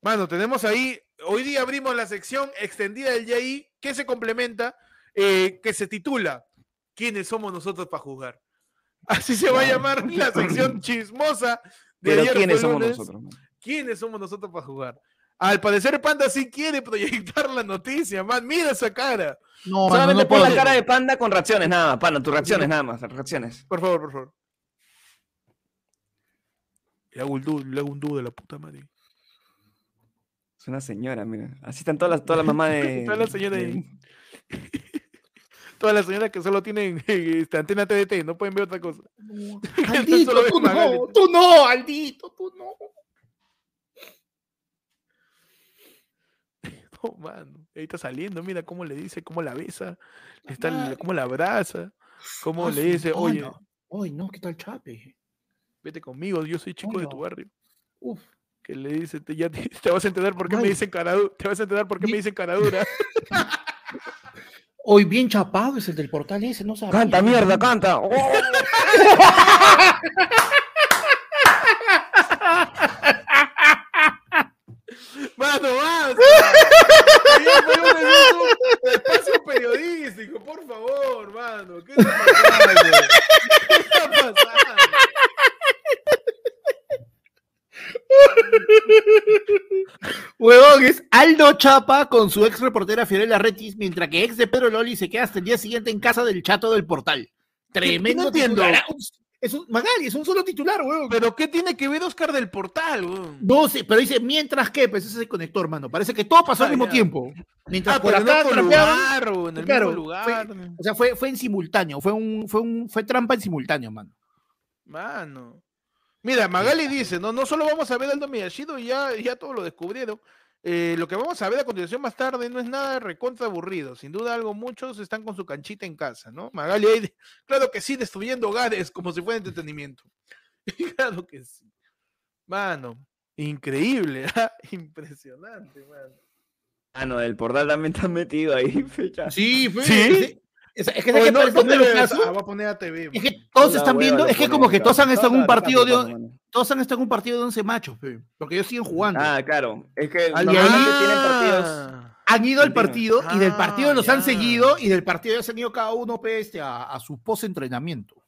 Mano, tenemos ahí. Hoy día abrimos la sección extendida del YAI que se complementa, eh, que se titula ¿Quiénes somos nosotros para juzgar? Así se va a llamar la sección [laughs] chismosa de Pero ayer ¿quiénes somos lunes. nosotros? man? ¿Quiénes somos nosotros para jugar? Al parecer Panda sí quiere proyectar la noticia, man. Mira esa cara. No, Solamente no pon la cara de panda con reacciones, nada más, panda, tus reacciones, nada más, reacciones. Por favor, por favor. Le hago, un le hago un dúo de la puta madre. Es una señora, mira. Así están todas las, todas las mamás de. [laughs] Todas las señoras de-. [laughs] Todas las señoras que solo tienen [laughs] este, antena TDT, no pueden ver otra cosa. Aldito, Solo tú no, tú no, Aldito, tú no. No, [laughs] mano. Ahí está saliendo, mira cómo le dice, cómo la besa, está, cómo la abraza, cómo Ah, le dice, oye. Ay, no, ¿qué tal Chape? vete conmigo, yo soy chico de tu barrio. Uf. Que le dice, te, ya te, te vas a entender por qué me dicen cara du- te vas a entender por qué Di- me dicen cara dura. [laughs] Hoy bien chapado es el del portal ese, no sabía. Canta, mierda, canta. Oh. [laughs] Mano, basta. Fue un de espacio periodístico, por favor, mano. ¿Qué está pasando? ¿Qué está pasando? Huevón, es Aldo Chapa con su ex reportera Fiorella Retis, mientras que ex de Pedro Loli se queda hasta el día siguiente en casa del chato del portal. Tremendo entiendo. Es un, Magali, es un solo titular, huevón. Pero ¿qué tiene que ver Oscar del Portal, weón? No sé, pero dice, mientras que, pues ese es el conector, mano. Parece que todo pasó al Ah, mismo ya. tiempo. Mientras Ah, por acá trapeaban, lugar, en el claro, mismo lugar. O sea, fue, fue en simultáneo, fue un, fue un, fue trampa en simultáneo, mano. Mano. Mira, Magali dice, no, no solo vamos a ver al Miyashido, ya, ya todo lo descubrieron. Eh, lo que vamos a ver a continuación más tarde no es nada recontra aburrido. Sin duda algo, muchos están con su canchita en casa, ¿no? Magali ahí, claro que sí, destruyendo hogares como si fuera entretenimiento. [laughs] claro que sí. Mano, increíble, [laughs] ¿ah? impresionante, mano. Ah, no, el portal también está metido ahí, [laughs] fecha. Sí, fue. ¿Sí? Es, es que, ¿sabes qué no. Ah, poner a TV. Es que todos están viendo, es que como que todos han estado en un partido de, todos han estado en un partido de 11 machos, porque ellos siguen jugando. Ah, claro. Es que normalmente ahí- tienen partidos. Ah, han ido al partido y del partido Ah, los han seguido y del partido ya se han ido cada uno pe, este, a, a su post-entrenamiento.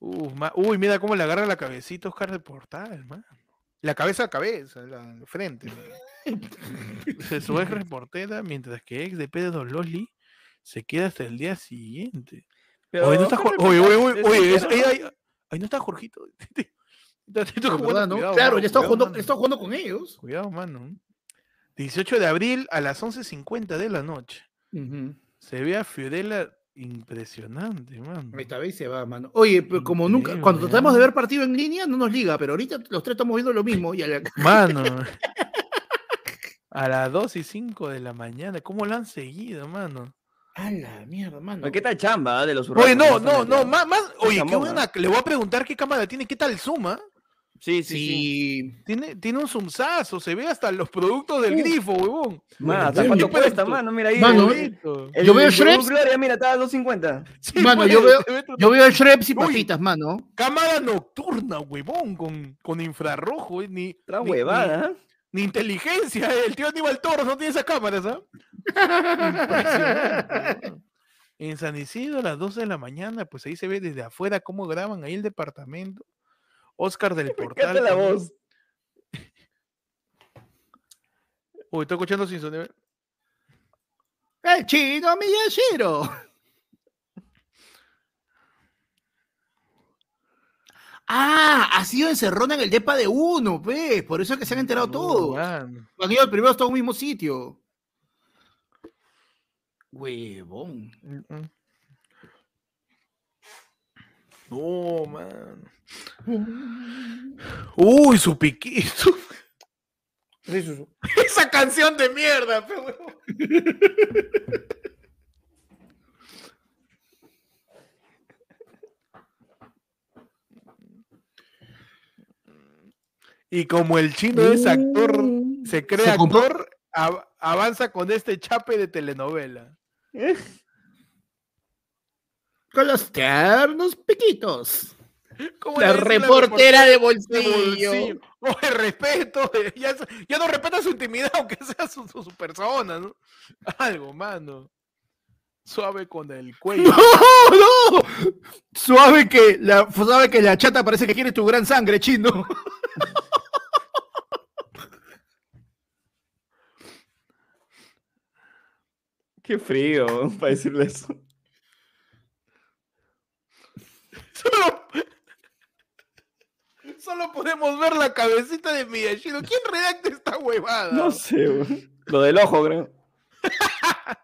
Uy, mira cómo le agarra la cabecita Oscar de Portal, man. La cabeza a cabeza, la frente. [laughs] Se sube reportera, mientras que ex de Pedro Loli se queda hasta el día siguiente. Pero Oye, no está Jorge oye, oye, oye, oye, ahí no está Jorgito. [laughs] [laughs] Está Pero, jugando, ¿verdad, no? cuidado, claro, mano, ya está jugando, está jugando con ellos. Cuidado, mano. 18 de abril a las 11.50 de la noche. Se ve a Fiorella impresionante, mano. Esta vez se va, mano. Oye, pero como nunca, cuando tratamos de ¿eh? ver partido en línea, no nos liga, pero ahorita los tres estamos viendo lo mismo. Y a la- [laughs] Mano. A las 2 y 5 de la mañana. ¿Cómo la han seguido, mano? A la mierda, mano. Oye, ¿Qué tal chamba de los Oye, no, ¿Cómo no, no, más, más. Oye, qué buena. Le voy a preguntar qué cámara tiene, qué tal suma. Sí, sí, sí. Sí. Tiene, tiene un zoomzazo, se ve hasta los productos del Uh. grifo, huevón. Man, ¿hasta cuánto yo cuesta, mano? Mira ahí. Mano, el- Bonito. el- yo veo el Gloria, mira, está a 250. Sí, Mano, pues, yo veo- Yo veo el Shreps y Uy. papitas, mano. Cámara nocturna, huevón, con, con infrarrojo, eh, ni, Otra ni- huevada, ¿eh? Ni, ni inteligencia, eh, el tío Aníbal Torres no tiene esas cámaras, ¿ah? Impresionante, huevón. [laughs] En San Isidro a las 12 de la mañana, pues ahí se ve desde afuera cómo graban ahí el departamento. Oscar del [laughs] Portal. La voz. Uy, estoy escuchando sin sonido. El chino Miyashiro. Ah, ha sido encerrona en el depa de uno, pues. Por eso es que se han enterado No, todos. mano. Han ido primero hasta un mismo sitio. Huevón. Mm, mm. No, man. [laughs] Uy, su piquito. [laughs] Esa canción de mierda, pe, huevón. Y como el chino es actor, se cree Se actor, av- avanza con este chape de telenovela. [laughs] Con los tiernos piquitos. ¿Cómo La reportera de de bolsillo. bolsillo? Oye, respeto, ya, ya no respeta su intimidad, [laughs] aunque sea su, su- su persona, ¿no? Algo, mano. Suave con el cuello. [laughs] ¡No! ¡No! Suave que la, suave que la chata parece que quiere tu gran sangre, chino. [laughs] Qué frío para decirle eso. Solo, solo podemos ver la cabecita de Miyashiro. ¿Quién redacta esta huevada? No sé, weón. Lo del ojo, creo. [laughs]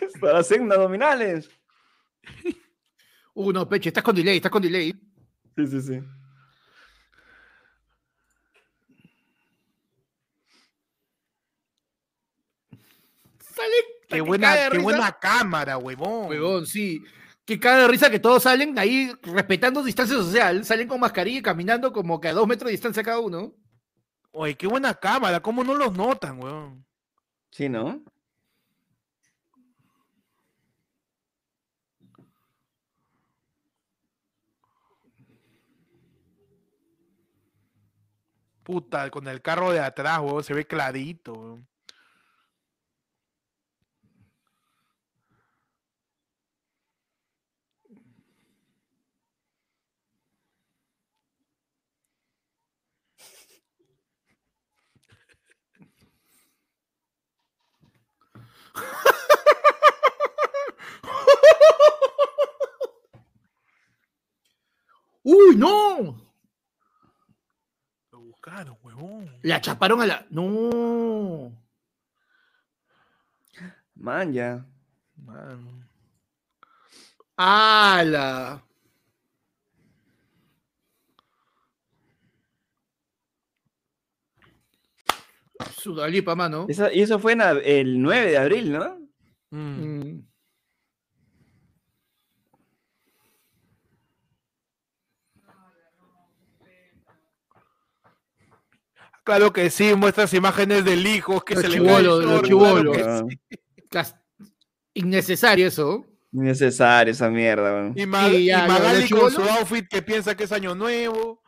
Es para hacer abdominales. [laughs] Uh, no, Peche, estás con delay, estás con delay. Sí, sí, sí. Sale. Qué buena, qué risa. buena cámara, huevón. Huevón, sí. Que cae de risa que todos salen ahí respetando distancia social, salen con mascarilla y caminando como que a dos metros de distancia cada uno. Oye, qué buena cámara. ¿Cómo no los notan, huevón? Sí, ¿no? Puta, con el carro de atrás, huevón, se ve clarito. [laughs] ¡Uy, no! Buscaron, huevón. La chaparon a la. No. Man, ya. Mano. ¡Hala! Sudalipa, mano. Esa- y eso fue en el 9 de abril, ¿no? Mm. Claro que sí, muestras imágenes del hijo que Los se le chibolos, cae el los claro que Ah, Innecesario eso. Innecesario esa mierda, weón. sí. Y, Ma- Sí, y ya, lo de Magali con su outfit que piensa que es año nuevo.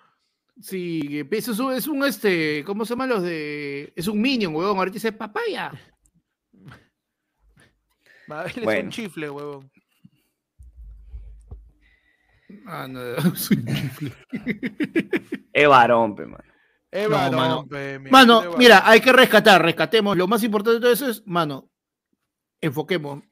Sí, eso es un, es un, este, ¿cómo se llaman los de? Es un minion, huevón. Ahorita dice papaya. Magali es un Bueno. chifle, huevón. Ah, no, [laughs] es un chifle. Es varón, pe, man. No, mano. pe, mira, hay que rescatar, rescatemos. Lo más importante de todo eso es, mano, enfoquemos.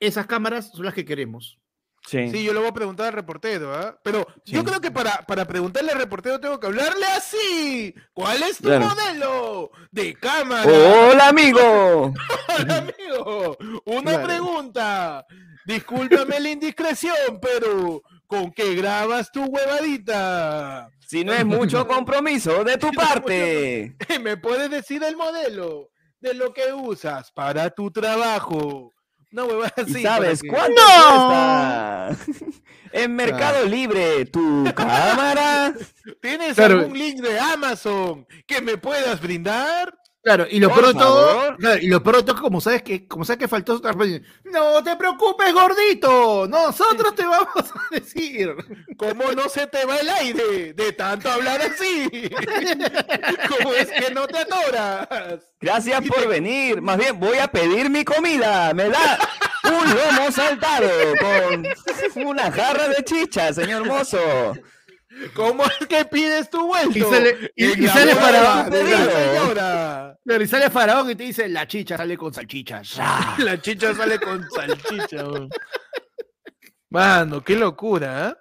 Esas cámaras son las que queremos. Sí. Sí, yo le voy a preguntar al reportero, ¿ah? Pero yo creo que para, para preguntarle al reportero tengo que hablarle así. ¿Cuál es tu Claro. modelo de cámara? ¡Hola, amigo! [laughs] Hola, amigo. Una Claro. pregunta. Discúlpame la indiscreción, pero ¿con qué grabas tu huevadita? Si no es mucho [laughs] compromiso de tu parte. ¿Me puedes decir el modelo de lo que usas para tu trabajo? Una huevada ¿Y así. sabes cuánto ¡No! En Mercado Libre, tu cámara. [laughs] ¿Tienes Claro. algún link de Amazon que me puedas brindar? Claro, y lo peor todo, claro, y lo peor todo, como sabes que, como sabes que faltó otra vez, no te preocupes, gordito, nosotros te vamos a decir. ¿Cómo no se te va el aire de tanto hablar así? [laughs] ¿Cómo es que no te atoras? Gracias por venir. Más bien, voy a pedir mi comida. Me da un lomo saltado con una jarra de chicha, señor mozo. ¿Cómo es que pides tu vuelto? Y sale- y- y sale. Claro, y sale Faraón y te dice, la chicha sale con salchichas. [laughs] La chicha sale con salchicha. weón. Mano, qué locura, ¿eh?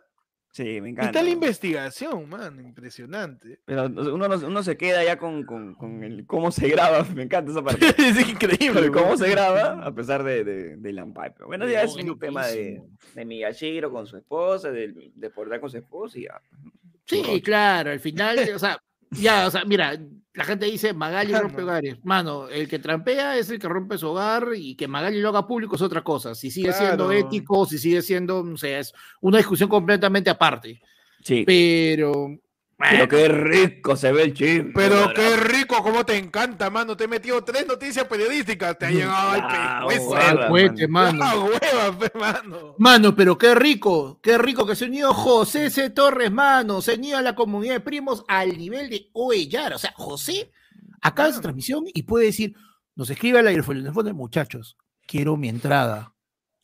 Sí, me Y encanta. está la investigación, man, impresionante. Pero uno, no- uno se queda ya con, con, con el cómo se graba. [laughs] Me encanta esa parte. [laughs] es increíble. El cómo se graba a pesar de, de, de Lampai. Pero bueno, ya es un Buenísimo. tema de, de Miyashiro con su esposa, de, de portar con su esposa y ya. Sí, claro, al final, o sea, ya, o sea, mira, la gente dice Magali Ah, rompe hogares. Mano, el que trampea es el que rompe su hogar y que Magali lo haga público es otra cosa. Si sigue siendo Claro. ético, si sigue siendo, no sé, es una discusión completamente aparte. Sí. Pero, Pero qué rico se ve el chisme. Pero qué rico, cómo te encanta, mano. Te he metido tres noticias periodísticas. Te ha llegado al Ah, cohete, mano. mano. Ah, hueva, pe, mano. Mano, pero qué rico, qué rico que se unió José C. Torres, mano, se unió a la comunidad de primos al nivel de Oellar. O sea, José acaba esa transmisión y puede decir, nos escribe al aerofono, muchachos, quiero mi entrada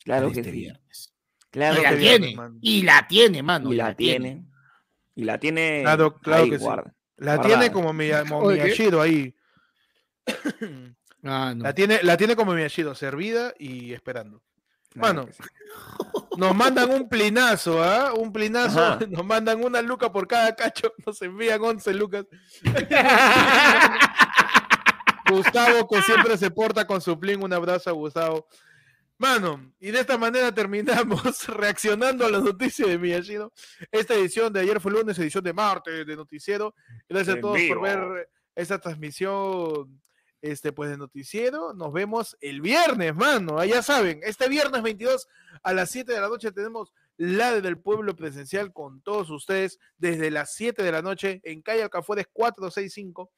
Claro que este sí. viernes. Claro y la que tiene, mano. y la tiene, mano. Y la tiene. Y la tiene. Claro, claro ahí, que sí. guarda. La Guardada. tiene como, mi, como. Miyashiro ahí. [coughs] Ah, no. La tiene, la tiene como Miyashiro, servida y esperando. Mano. sí. [laughs] Nos mandan un plinazo, ¿ah? Un plinazo. Ajá. [laughs] Nos mandan una luca por cada cacho. Nos envían 11 lucas. [laughs] Gustavo, que siempre se porta con su plin. Un abrazo a Gustavo. Mano, y de esta manera terminamos [laughs] reaccionando a las noticias de Miyashiro. Esta edición de ayer fue lunes, edición de martes de Noticiero. Gracias a todos por ver esta transmisión este, pues, de Noticiero. Nos vemos el viernes, mano. Ah, Ya saben, este viernes 22 a las 7 de la noche tenemos la del pueblo presencial con todos ustedes desde las 7 de la noche en calle Alcafueres 465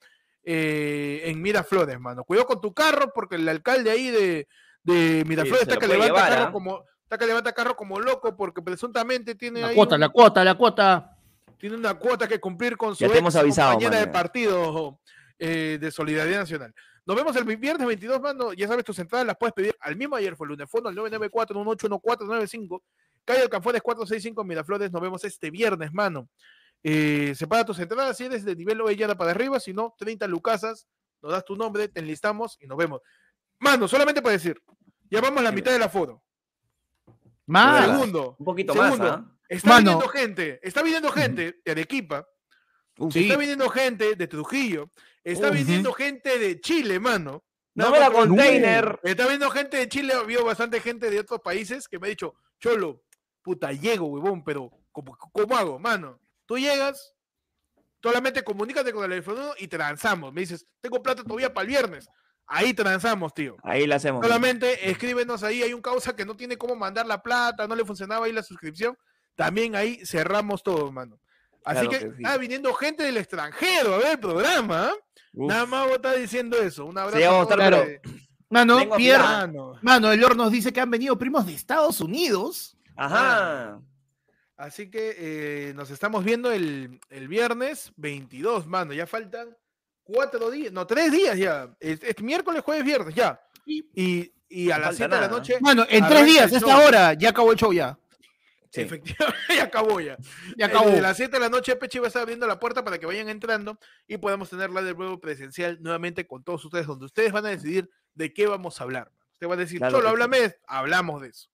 eh, en Miraflores, mano. Cuidado con tu carro porque el alcalde ahí de, de Miraflores está que levanta llevar, carro ¿ah? como está que levanta carro como loco porque presuntamente tiene La ahí cuota, un- la cuota, la cuota. tiene una cuota que cumplir con su Ya te hemos avisado, compañera de partido eh, de Solidaridad Nacional. Nos vemos el viernes 22, mano. Ya sabes, tus entradas las puedes pedir al mismo ayer fue el lunes, fondo al 994-181495, calle Alcanfuentes 465 Miraflores. Nos vemos este viernes, mano. Eh, separa tus entradas si eres de nivel Ovellana para arriba, si no, 30 lucasas, nos das tu nombre, te enlistamos y nos vemos. Mano, solamente para decir, ya vamos a la mitad del aforo. Más. Verdad. Segundo, Un poquito Segundo, más, ¿ah? está Mano. viniendo gente, está viniendo gente de Arequipa, Uf, Sí. Está viniendo gente de Trujillo. Está viniendo gente de Chile, mano. No me la más container. Está viniendo gente de Chile. Vio bastante gente de otros países que me ha dicho, Cholo, puta, llego, huevón, pero ¿cómo, cómo hago, mano? Tú llegas, solamente comunícate con el teléfono y transamos. Me dices, tengo plata todavía para el viernes. Ahí transamos, tío. Ahí la hacemos. Solamente escríbenos ahí, hay un causa que no tiene cómo mandar la plata, no le funcionaba ahí la suscripción. También ahí cerramos todo, mano. Así Claro que, que sí. está viniendo gente del extranjero a ver el programa. ¿ah? Uf. Nada más vos estás diciendo eso. Un abrazo. ya vamos a estar, pero- Mano, Pierre. Mano. mano, el Lord nos dice que han venido primos de Estados Unidos. Ajá. Así que eh, nos estamos viendo el, el viernes 22, mano. Ya faltan cuatro días, no, tres días ya. Es, es miércoles, jueves, viernes, ya. Y, y a No las falta 7 de la noche, Mano, en tres días, esta show. hora, ya acabó el show ya. Sí. efectivamente, [laughs] ya acabó ya. Ya Eh, acabó. Desde las 7 de la noche, Pechi va a estar abriendo la puerta para que vayan entrando y podamos tener la del vuelo presencial nuevamente con todos ustedes, donde ustedes van a decidir de qué vamos a hablar. Usted va a decir, Claro solo háblame, hablamos de eso.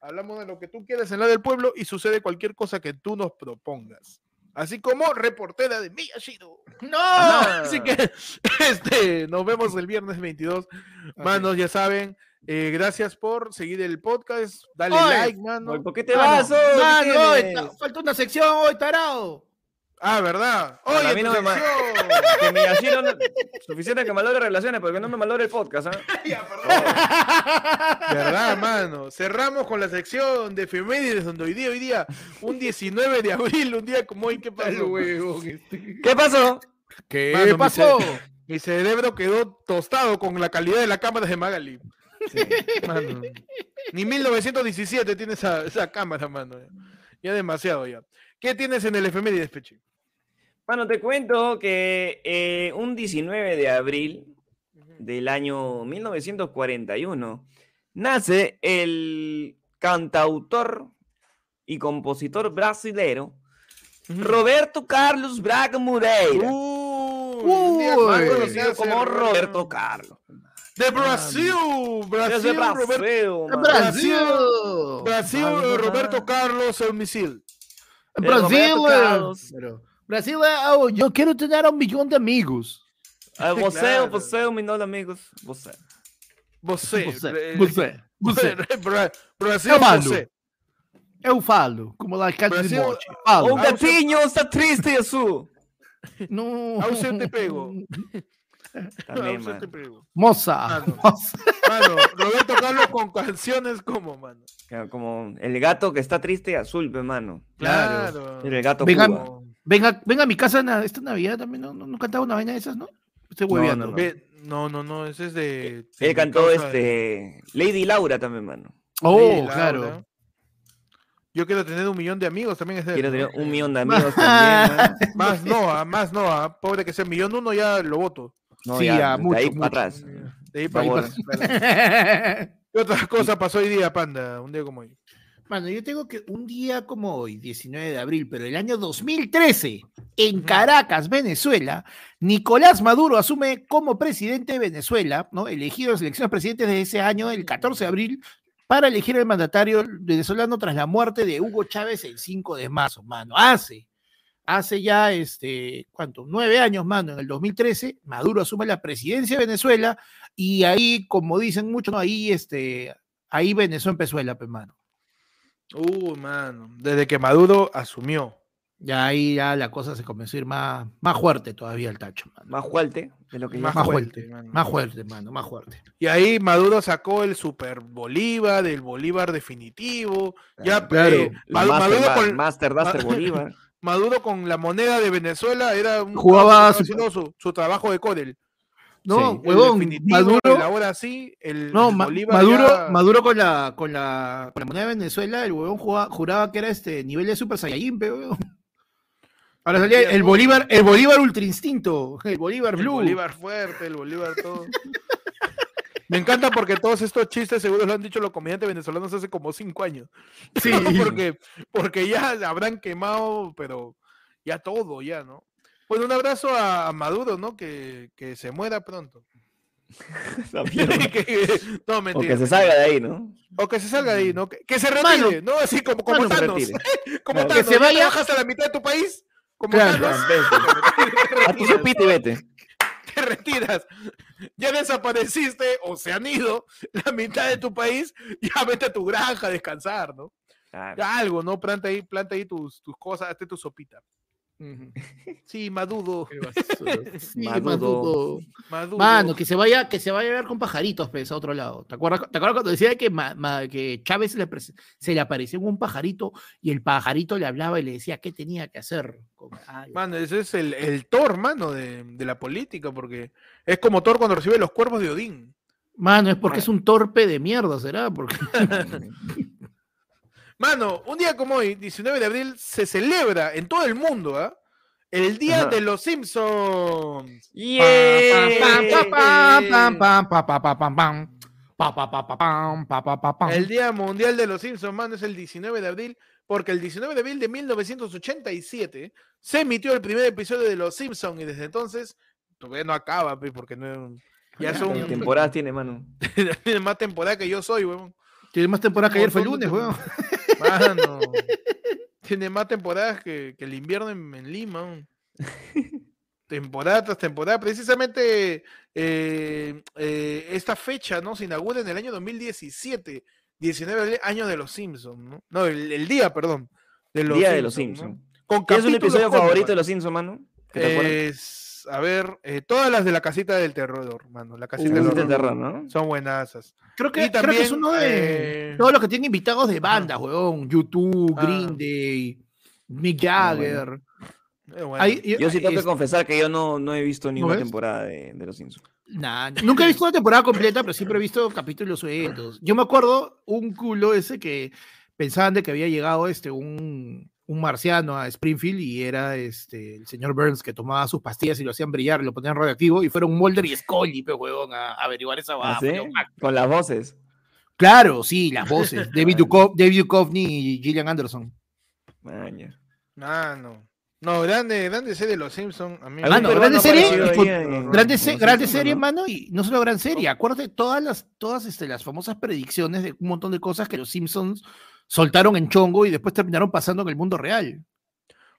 Hablamos de lo que tú quieres en la del pueblo y sucede cualquier cosa que tú nos propongas. Así como reportera de Miyashiro. ¡No! Así que [laughs] este, nos vemos el viernes 22. Manos, ya saben, eh, gracias por seguir el podcast. Dale Oye, like, mano. ¿Por qué te Mano, vas? falta una sección hoy, tarado. Ah, ¿verdad? Oye, a mí no me ma- sección. Que Miyashiro no- Suficiente que malore relaciones, porque no me malore el podcast, ¿ah? [laughs] [laughs] ¿Verdad, mano? Cerramos con la sección de efemérides, donde hoy día, hoy día, un 19 de abril, un día como hoy, ¿qué pasó? [laughs] ¿Qué pasó? ¿Qué Mano, mi pasó? Mi cerebro quedó tostado con la calidad de la cámara de Magali. Mano, Ni 1917 tiene esa, esa cámara, mano. Ya demasiado ya. ¿Qué tienes en el efemérides, Pechi? Bueno, te cuento que eh, un 19 de abril del año 1941 nace el cantautor y compositor brasilero Roberto Carlos Braga Moreira, Uy, más conocido como Roberto Carlos. De Brasil, Brasil, Desde Roberto, Brasil. Brasil. Brasil, Roberto. Carlos el misil. En Pero Brasil, eh, Brasil, eh, oh, yo quiero tener un millón de amigos. Ah, [laughs] você, Claro. você, um milhão de amigos. Você. Você. Você, eh, você, [laughs] você. Bra- Brasil, Eu mando. você. Eu falo, como lá casa de Brasil- morte. Falo. [laughs] O gatinho está triste, Jesus! Não. Ao seu te pego. Também, você te mano. pego. Moça, Mano. Mano, Roberto Carlos con canciones como, mano. Claro, Como el gato que está triste y azul, pe, mano. Claro. Mira, el gato Venga, Cuba. No, Venga, venga a mi casa na- esta Navidad también, ¿no? ¿No, no cantaba una vaina de esas, no? Estoy No, hueveando. no, no. no, no, no, ese es de. Él cantó causa- este Lady Laura también, mano. Oh, Laura. claro. Yo quiero tener un millón de amigos también. Es Quiero ¿no? tener un millón de [laughs] amigos también. [laughs] Más Noah, más Noah. Pobre que sea millón uno, ya lo voto. No, Sí, ya, a de mucho, ahí mucho. para atrás. De ahí para para- [laughs] ¿Qué otra cosa pasó hoy día, Panda? Un día como hoy. Mano, yo tengo que un día como hoy, 19 de abril, pero el año 2013, en Caracas, Venezuela, Nicolás Maduro asume como presidente de Venezuela, ¿no? Elegido en las elecciones presidentes de ese año, el 14 de abril, para elegir el mandatario venezolano tras la muerte de Hugo Chávez el 5 de marzo, mano. Hace, hace ya, este, ¿cuánto? Nueve años, mano, en el 2013, Maduro asume la presidencia de Venezuela y ahí, como dicen muchos, ¿no? ahí, este, ahí Venezuela empezó el pues, mano. Uy, mano. Desde que Maduro asumió. Ya ahí ya la cosa se comenzó a ir más, más fuerte todavía el tacho, mano. Más fuerte de lo que ya Más Más fuerte, fuerte, mano. más fuerte, mano, más fuerte. Y ahí Maduro sacó el Super Bolívar, el Bolívar definitivo. Ya, Claro. eh, El Ma- Master, Maduro, con, Master Duster Bolívar. [laughs] Maduro con la moneda de Venezuela era un Jugaba su- su, su trabajo de Codel. No, Sí. El huevón, Maduro, el ahora sí, el no, Bolívar Maduro, ya- Maduro con la, con la, con la moneda de Venezuela, el huevón jugaba- juraba que era este nivel de Super Saiyajin, pe, huevón. Ahora salía el. Bolívar, el Bolívar Ultra Instinto, [laughs] el Bolívar el Blue. Bolívar fuerte, el Bolívar todo. Me encanta porque todos estos chistes seguro lo han dicho los comediantes venezolanos hace como cinco años. Sí. [laughs] porque, porque ya habrán quemado, pero ya todo, ya, ¿no? Bueno, un abrazo a, Maduro, ¿no? Que, que se muera pronto. [laughs] [laughs] No, o mentira. que se salga de ahí, ¿no? O que se salga de ahí, ¿no? Que, que se retire, Mano. ¿no? Así como, como Mano, Que se Thanos. [laughs] Como Claro. Thanos. Que se ¿ya vaya- a la mitad de tu país? Como Claro. Thanos. Vete. A tu sopita y vete. te retiras, ya desapareciste o se han ido la mitad de tu país, ya vete a tu granja a descansar, ¿no? Claro. Ya algo, ¿no? Planta ahí, planta ahí tus, tus cosas, hazte tu sopita. [laughs] Sí, Maduro. [laughs] Sí. Maduro. Mano, que se vaya, que se vaya a ver con pajaritos, pues, a otro lado. ¿Te acuerdas, ¿te acuerdas cuando decía que, Ma- Ma- que Chávez se le, apare- se le apareció un pajarito y el pajarito le hablaba y le decía qué tenía que hacer? Ay, Mano, ese es el, el Thor, mano, de, de la política, porque es como Thor cuando recibe los cuervos de Odín. Mano, es porque es un torpe de mierda, ¿será? Porque [laughs] Mano, un día como hoy, 19 de abril, se celebra en todo el mundo, ¿ah? El Día Ajá. de los Simpsons. El Día Mundial de los Simpsons, mano, es el 19 de abril, porque el 19 de abril de 1987 se emitió el primer episodio de Los Simpsons y desde entonces todavía no acaba, porque no, ya son ¿Cuántas temporadas tiene, mano? [laughs] tiene más temporada que yo soy, weón. Tiene más temporada que ayer fue el lunes, weón. Mano, tiene más temporadas que, que el invierno en, en Lima. [laughs] Temporada tras temporada. Precisamente eh, eh, esta fecha no se inaugura en el año 2017, 19 de abril, año de los Simpsons, ¿no? No, el, el día, perdón. De los Día de los Simpsons, ¿no? Simpsons. Con ¿Qué es un episodio favorito de los Simpsons, mano? A ver, eh, todas las de la casita del terror, mano. La casita Uh, del terror, ¿no? Son buenazas. Creo que, Y creo que es también, uno de eh, todos los que tienen invitados de bandas, weón. YouTube, Ah. Green Day, Mick Jagger. Eh, bueno. Yo sí tengo que es- confesar que yo no, no he visto ninguna temporada de, de los Simpsons. Nah, nunca he visto una temporada completa, pero siempre he visto capítulos sueltos. Yo me acuerdo un culo ese que pensaban de que había llegado este un, un marciano a Springfield y era este el señor Burns que tomaba sus pastillas y lo hacían brillar, lo ponían radioactivo y fueron Mulder y Scully, pe huevón, a, a averiguar esa ¿Ah, vaina. sí? Con las voces. Claro, sí, las voces. [laughs] David, Duchovny, David Duchovny y Gillian Anderson. Maña. Ah, no. No, grande, grande serie de los Simpsons. A mí me- ¿Algún Mano, peruano grande serie, Grande, se- grande Simpsons, serie, no? mano, y no solo gran serie. Acuérdate todas las, todas este, las famosas predicciones de un montón de cosas que los Simpsons soltaron en chongo y después terminaron pasando en el mundo real.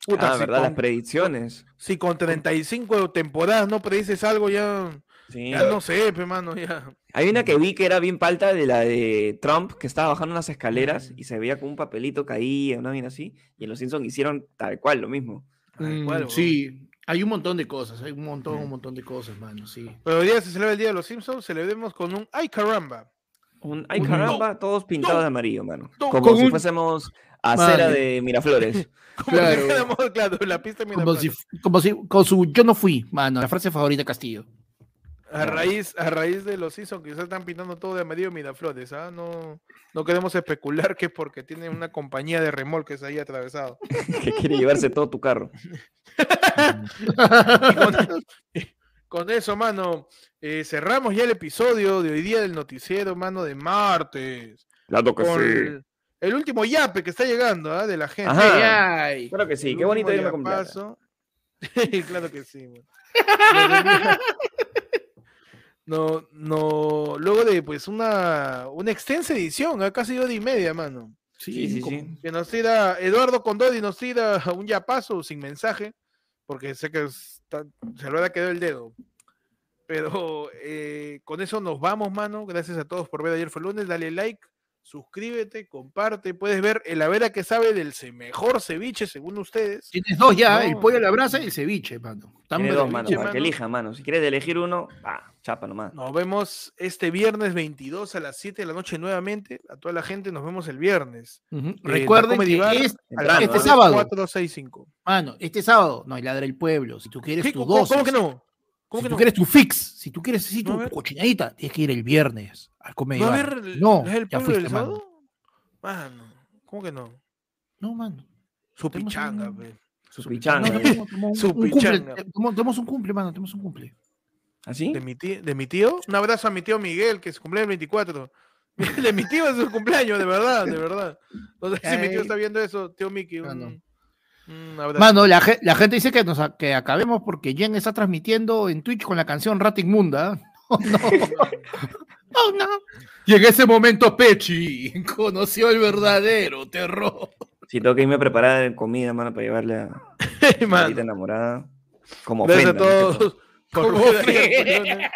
Puta, Ah, si ¿verdad? Las con- predicciones. Si con 35 temporadas no predices algo, ya, Sí. ya no sé, pe, mano, ya. Hay una que vi que era bien palta de la de Trump, que estaba bajando unas escaleras y se veía como un papelito caía, una bien así. Y en los Simpsons hicieron tal cual lo mismo. Mm, cual, sí, hay un montón de cosas, hay un montón, un montón de cosas, mano, sí. Pero hoy día se celebra el Día de los Simpsons, celebremos con un ¡Ay, caramba! Un, ay Un- caramba, todos pintados de amarillo, mano. no, Como con si un- fuésemos acera Vale. de Miraflores. [laughs] Como Claro. si fuéramos, claro, la pista mira, Como si, como si, con su yo no fui, mano, la frase favorita de Castillo. A raíz, a raíz de los Simpsons que se están pintando todo de amarillo Miraflores, ¿ah? No, no queremos especular que es porque tiene una compañía de remolques ahí atravesado. [laughs] que quiere llevarse todo tu carro. [laughs] Y con, con eso, mano, eh, cerramos ya el episodio de hoy día del noticiero, mano, de martes. Claro que Con sí. el, el último yape que está llegando, ¿ah? De la gente. Ajá. Ay, ay. [laughs] Claro que sí, El qué bonito irme con plata. claro que sí, man. No, no, luego de pues una, una extensa edición, ¿ah? casi hora y media, mano. Sí, sí, como- sí. Que nos tira Eduardo Condori nos tira [laughs] un yapazo sin mensaje, porque sé que está- se le ha quedado el dedo. Pero eh, con eso nos vamos, mano. Gracias a todos por ver ayer fue lunes. Dale like, suscríbete, comparte. Puedes ver el Avera que sabe del mejor ceviche, según ustedes. Tienes dos ya, el No. pollo a la brasa y el ceviche, mano. Tan Tiene bravo. dos, mano, para que elija, mano. Si quieres elegir uno, ah, chapa nomás. Nos vemos este viernes 22 a las 7 de la noche nuevamente. A toda la gente nos vemos el viernes. Eh, Recuerden que Bar, es- Temprano, este ¿eh? sábado, 465. mano, este sábado no hay ladra el pueblo. Si tú quieres ¿Qué? tu ¿Cómo, dosis, cómo que no? ¿Cómo si que tú no? quieres tu fix, si tú quieres a tu, ver. cochinadita, tienes que ir el viernes al Comedy ¿No va a el- No, ¿es el ya pueblo fuiste, del mano. sábado? Mano, ¿cómo que no? No, mano. Su pichanga, un- pe. Su pichanga. no, tenemos- un cumple, pichanga. tenemos- tenemos un cumple, mano, tenemos un cumple. ¿Así? ¿De mi, tío, ¿De mi tío? Un abrazo a mi tío Miguel, que se cumple el 24. De mi tío es su cumpleaños, de verdad, de verdad. No sé si mi tío está viendo eso, tío Miki. Un, Mano. Mano, la, ge- la gente dice que nos que acabemos porque Jen está transmitiendo en Twitch con la canción Rata Inmunda. [laughs] Oh, no. [laughs] Oh, no. Y en ese momento Pechi [laughs] conoció el verdadero terror. Si tengo que irme a preparar comida, mano, para llevarle a enamorada. Como ofrenda, todo. todos. por Como ofrenda.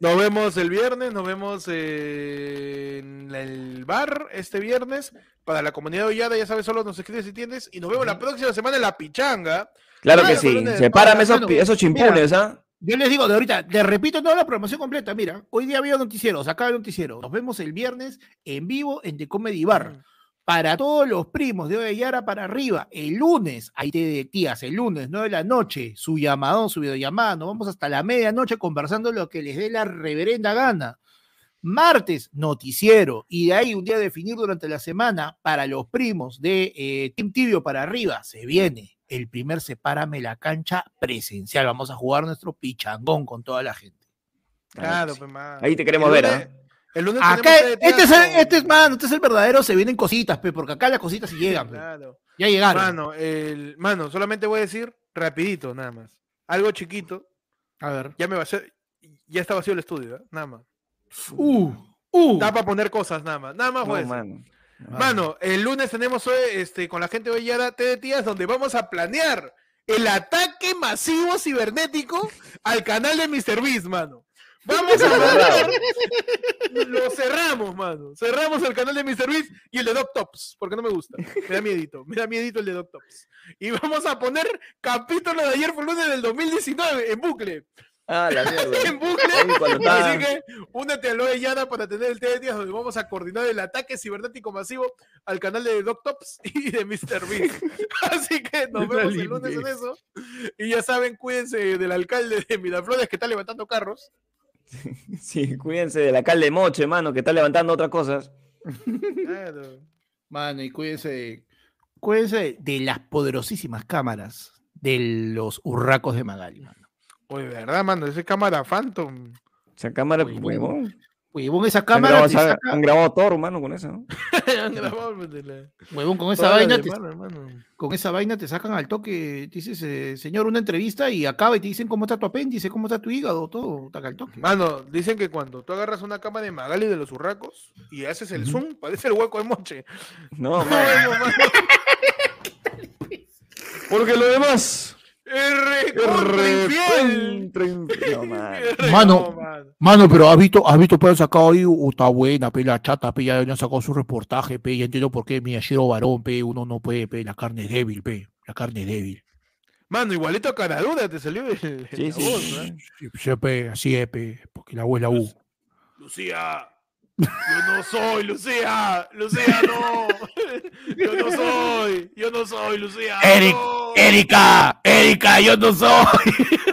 Nos vemos el viernes, nos vemos eh, en el bar este viernes. Para la comunidad Ollada, ya sabes, solo nos escribes si tienes. Y nos vemos la próxima semana en la pichanga. Claro Ah, que sí. de Sepárame esos, esos chimpunes, ¿ah? Yo les digo de ahorita, te repito toda la programación completa. Mira, hoy día había noticieros, acá el noticiero. Nos vemos el viernes en vivo en The Comedy Bar. Para todos los primos de Oyara para arriba, el lunes, ahí te de tías, el lunes, 9 de la noche, su llamadón, su videollamada, nos vamos hasta la medianoche conversando lo que les dé la reverenda gana. Martes, noticiero, y de ahí un día a definir durante la semana para los primos de eh, Team Tibio para arriba, se viene el primer Sepárame la cancha presencial. Vamos a jugar nuestro pichangón con toda la gente. Claro, sí. pues, mano. Ahí te queremos El ver, lunes- ¿ah? El lunes Acá, este es, el, este es, mano, este es el verdadero, se vienen cositas, pe, porque acá las cositas sí llegan, pe. Claro. ya llegaron. Mano, el, mano, solamente voy a decir rapidito, nada más. Algo chiquito. A ver. Ya me va a hacer. Ya está vacío el estudio, ¿eh? nada más. Uh, uh. Da para poner cosas, nada más. Nada más a No, mano. Mano, el lunes tenemos hoy, este, con la gente de T de Tías, donde vamos a planear el ataque masivo cibernético al canal de Mr. Beast, mano. Vamos a [laughs] planear. Lo cerramos, mano. Cerramos el canal de Mr. Beast y el de Doc Tops, porque no me gusta. Me da miedito. Me da miedito el de Doc Tops. Y vamos a poner capítulo de ayer fue lunes del 2019 en bucle. Ah, la mierda. [laughs] En bucle. Así que únete a Loe Yana para tener el T de días donde vamos a coordinar el ataque cibernético masivo al canal de Doc Tops [laughs] y de Mr. Beast. [laughs] Así que nos vemos el lunes en eso. Y ya saben, cuídense del alcalde de Miraflores que está levantando carros. Sí, cuídense del alcalde de Moche, mano, que está levantando otras cosas. Claro. Mano, y cuídense, de- cuídense de las poderosísimas cámaras de los urracos de Magali, mano. Oye, ¿verdad, mano? Ese cámara Phantom. Esa cámara, Huevón. huevón. Huevón, esa Han cámara grabado, saca- han grabado Thor, mano, con eso. ¿no? [laughs] han grabado, métele. Huevón, con esa vaina te, con esa vaina te sacan al toque, dices, eh, señor, una entrevista y acaba y te dicen cómo está tu apéndice, cómo está tu hígado, todo, está al toque. Mano, dicen que cuando tú agarras una cama de Magali de los urracos y haces el zoom, parece el hueco de Moche. No, [laughs] mano. Porque lo demás. [laughs] Mano. R- Mano. no, mano. Mano, pero has visto, has visto, pues han sacado ahí, está buena, pe, la chata, pe, ya han sacado su reportaje, pe, ya entiendo por qué mi Yashiro varón, pe, uno no puede, pe, la carne es débil, pe, la carne es débil. Mano, igualito a Caradura te salió el, Sí, la sí. voz, ¿no? Sí, sí, pe, así es, pe, porque la abuela U. Lucía, yo no soy Lucía, Lucía no, yo no soy, yo no soy Lucía. Eric, no, Erika, Erika, yo no soy.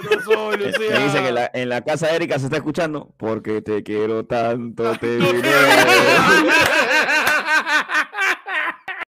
yo no soy Me Lucía. dice que la- en la casa de Erika se está escuchando. Porque te quiero tanto, te No.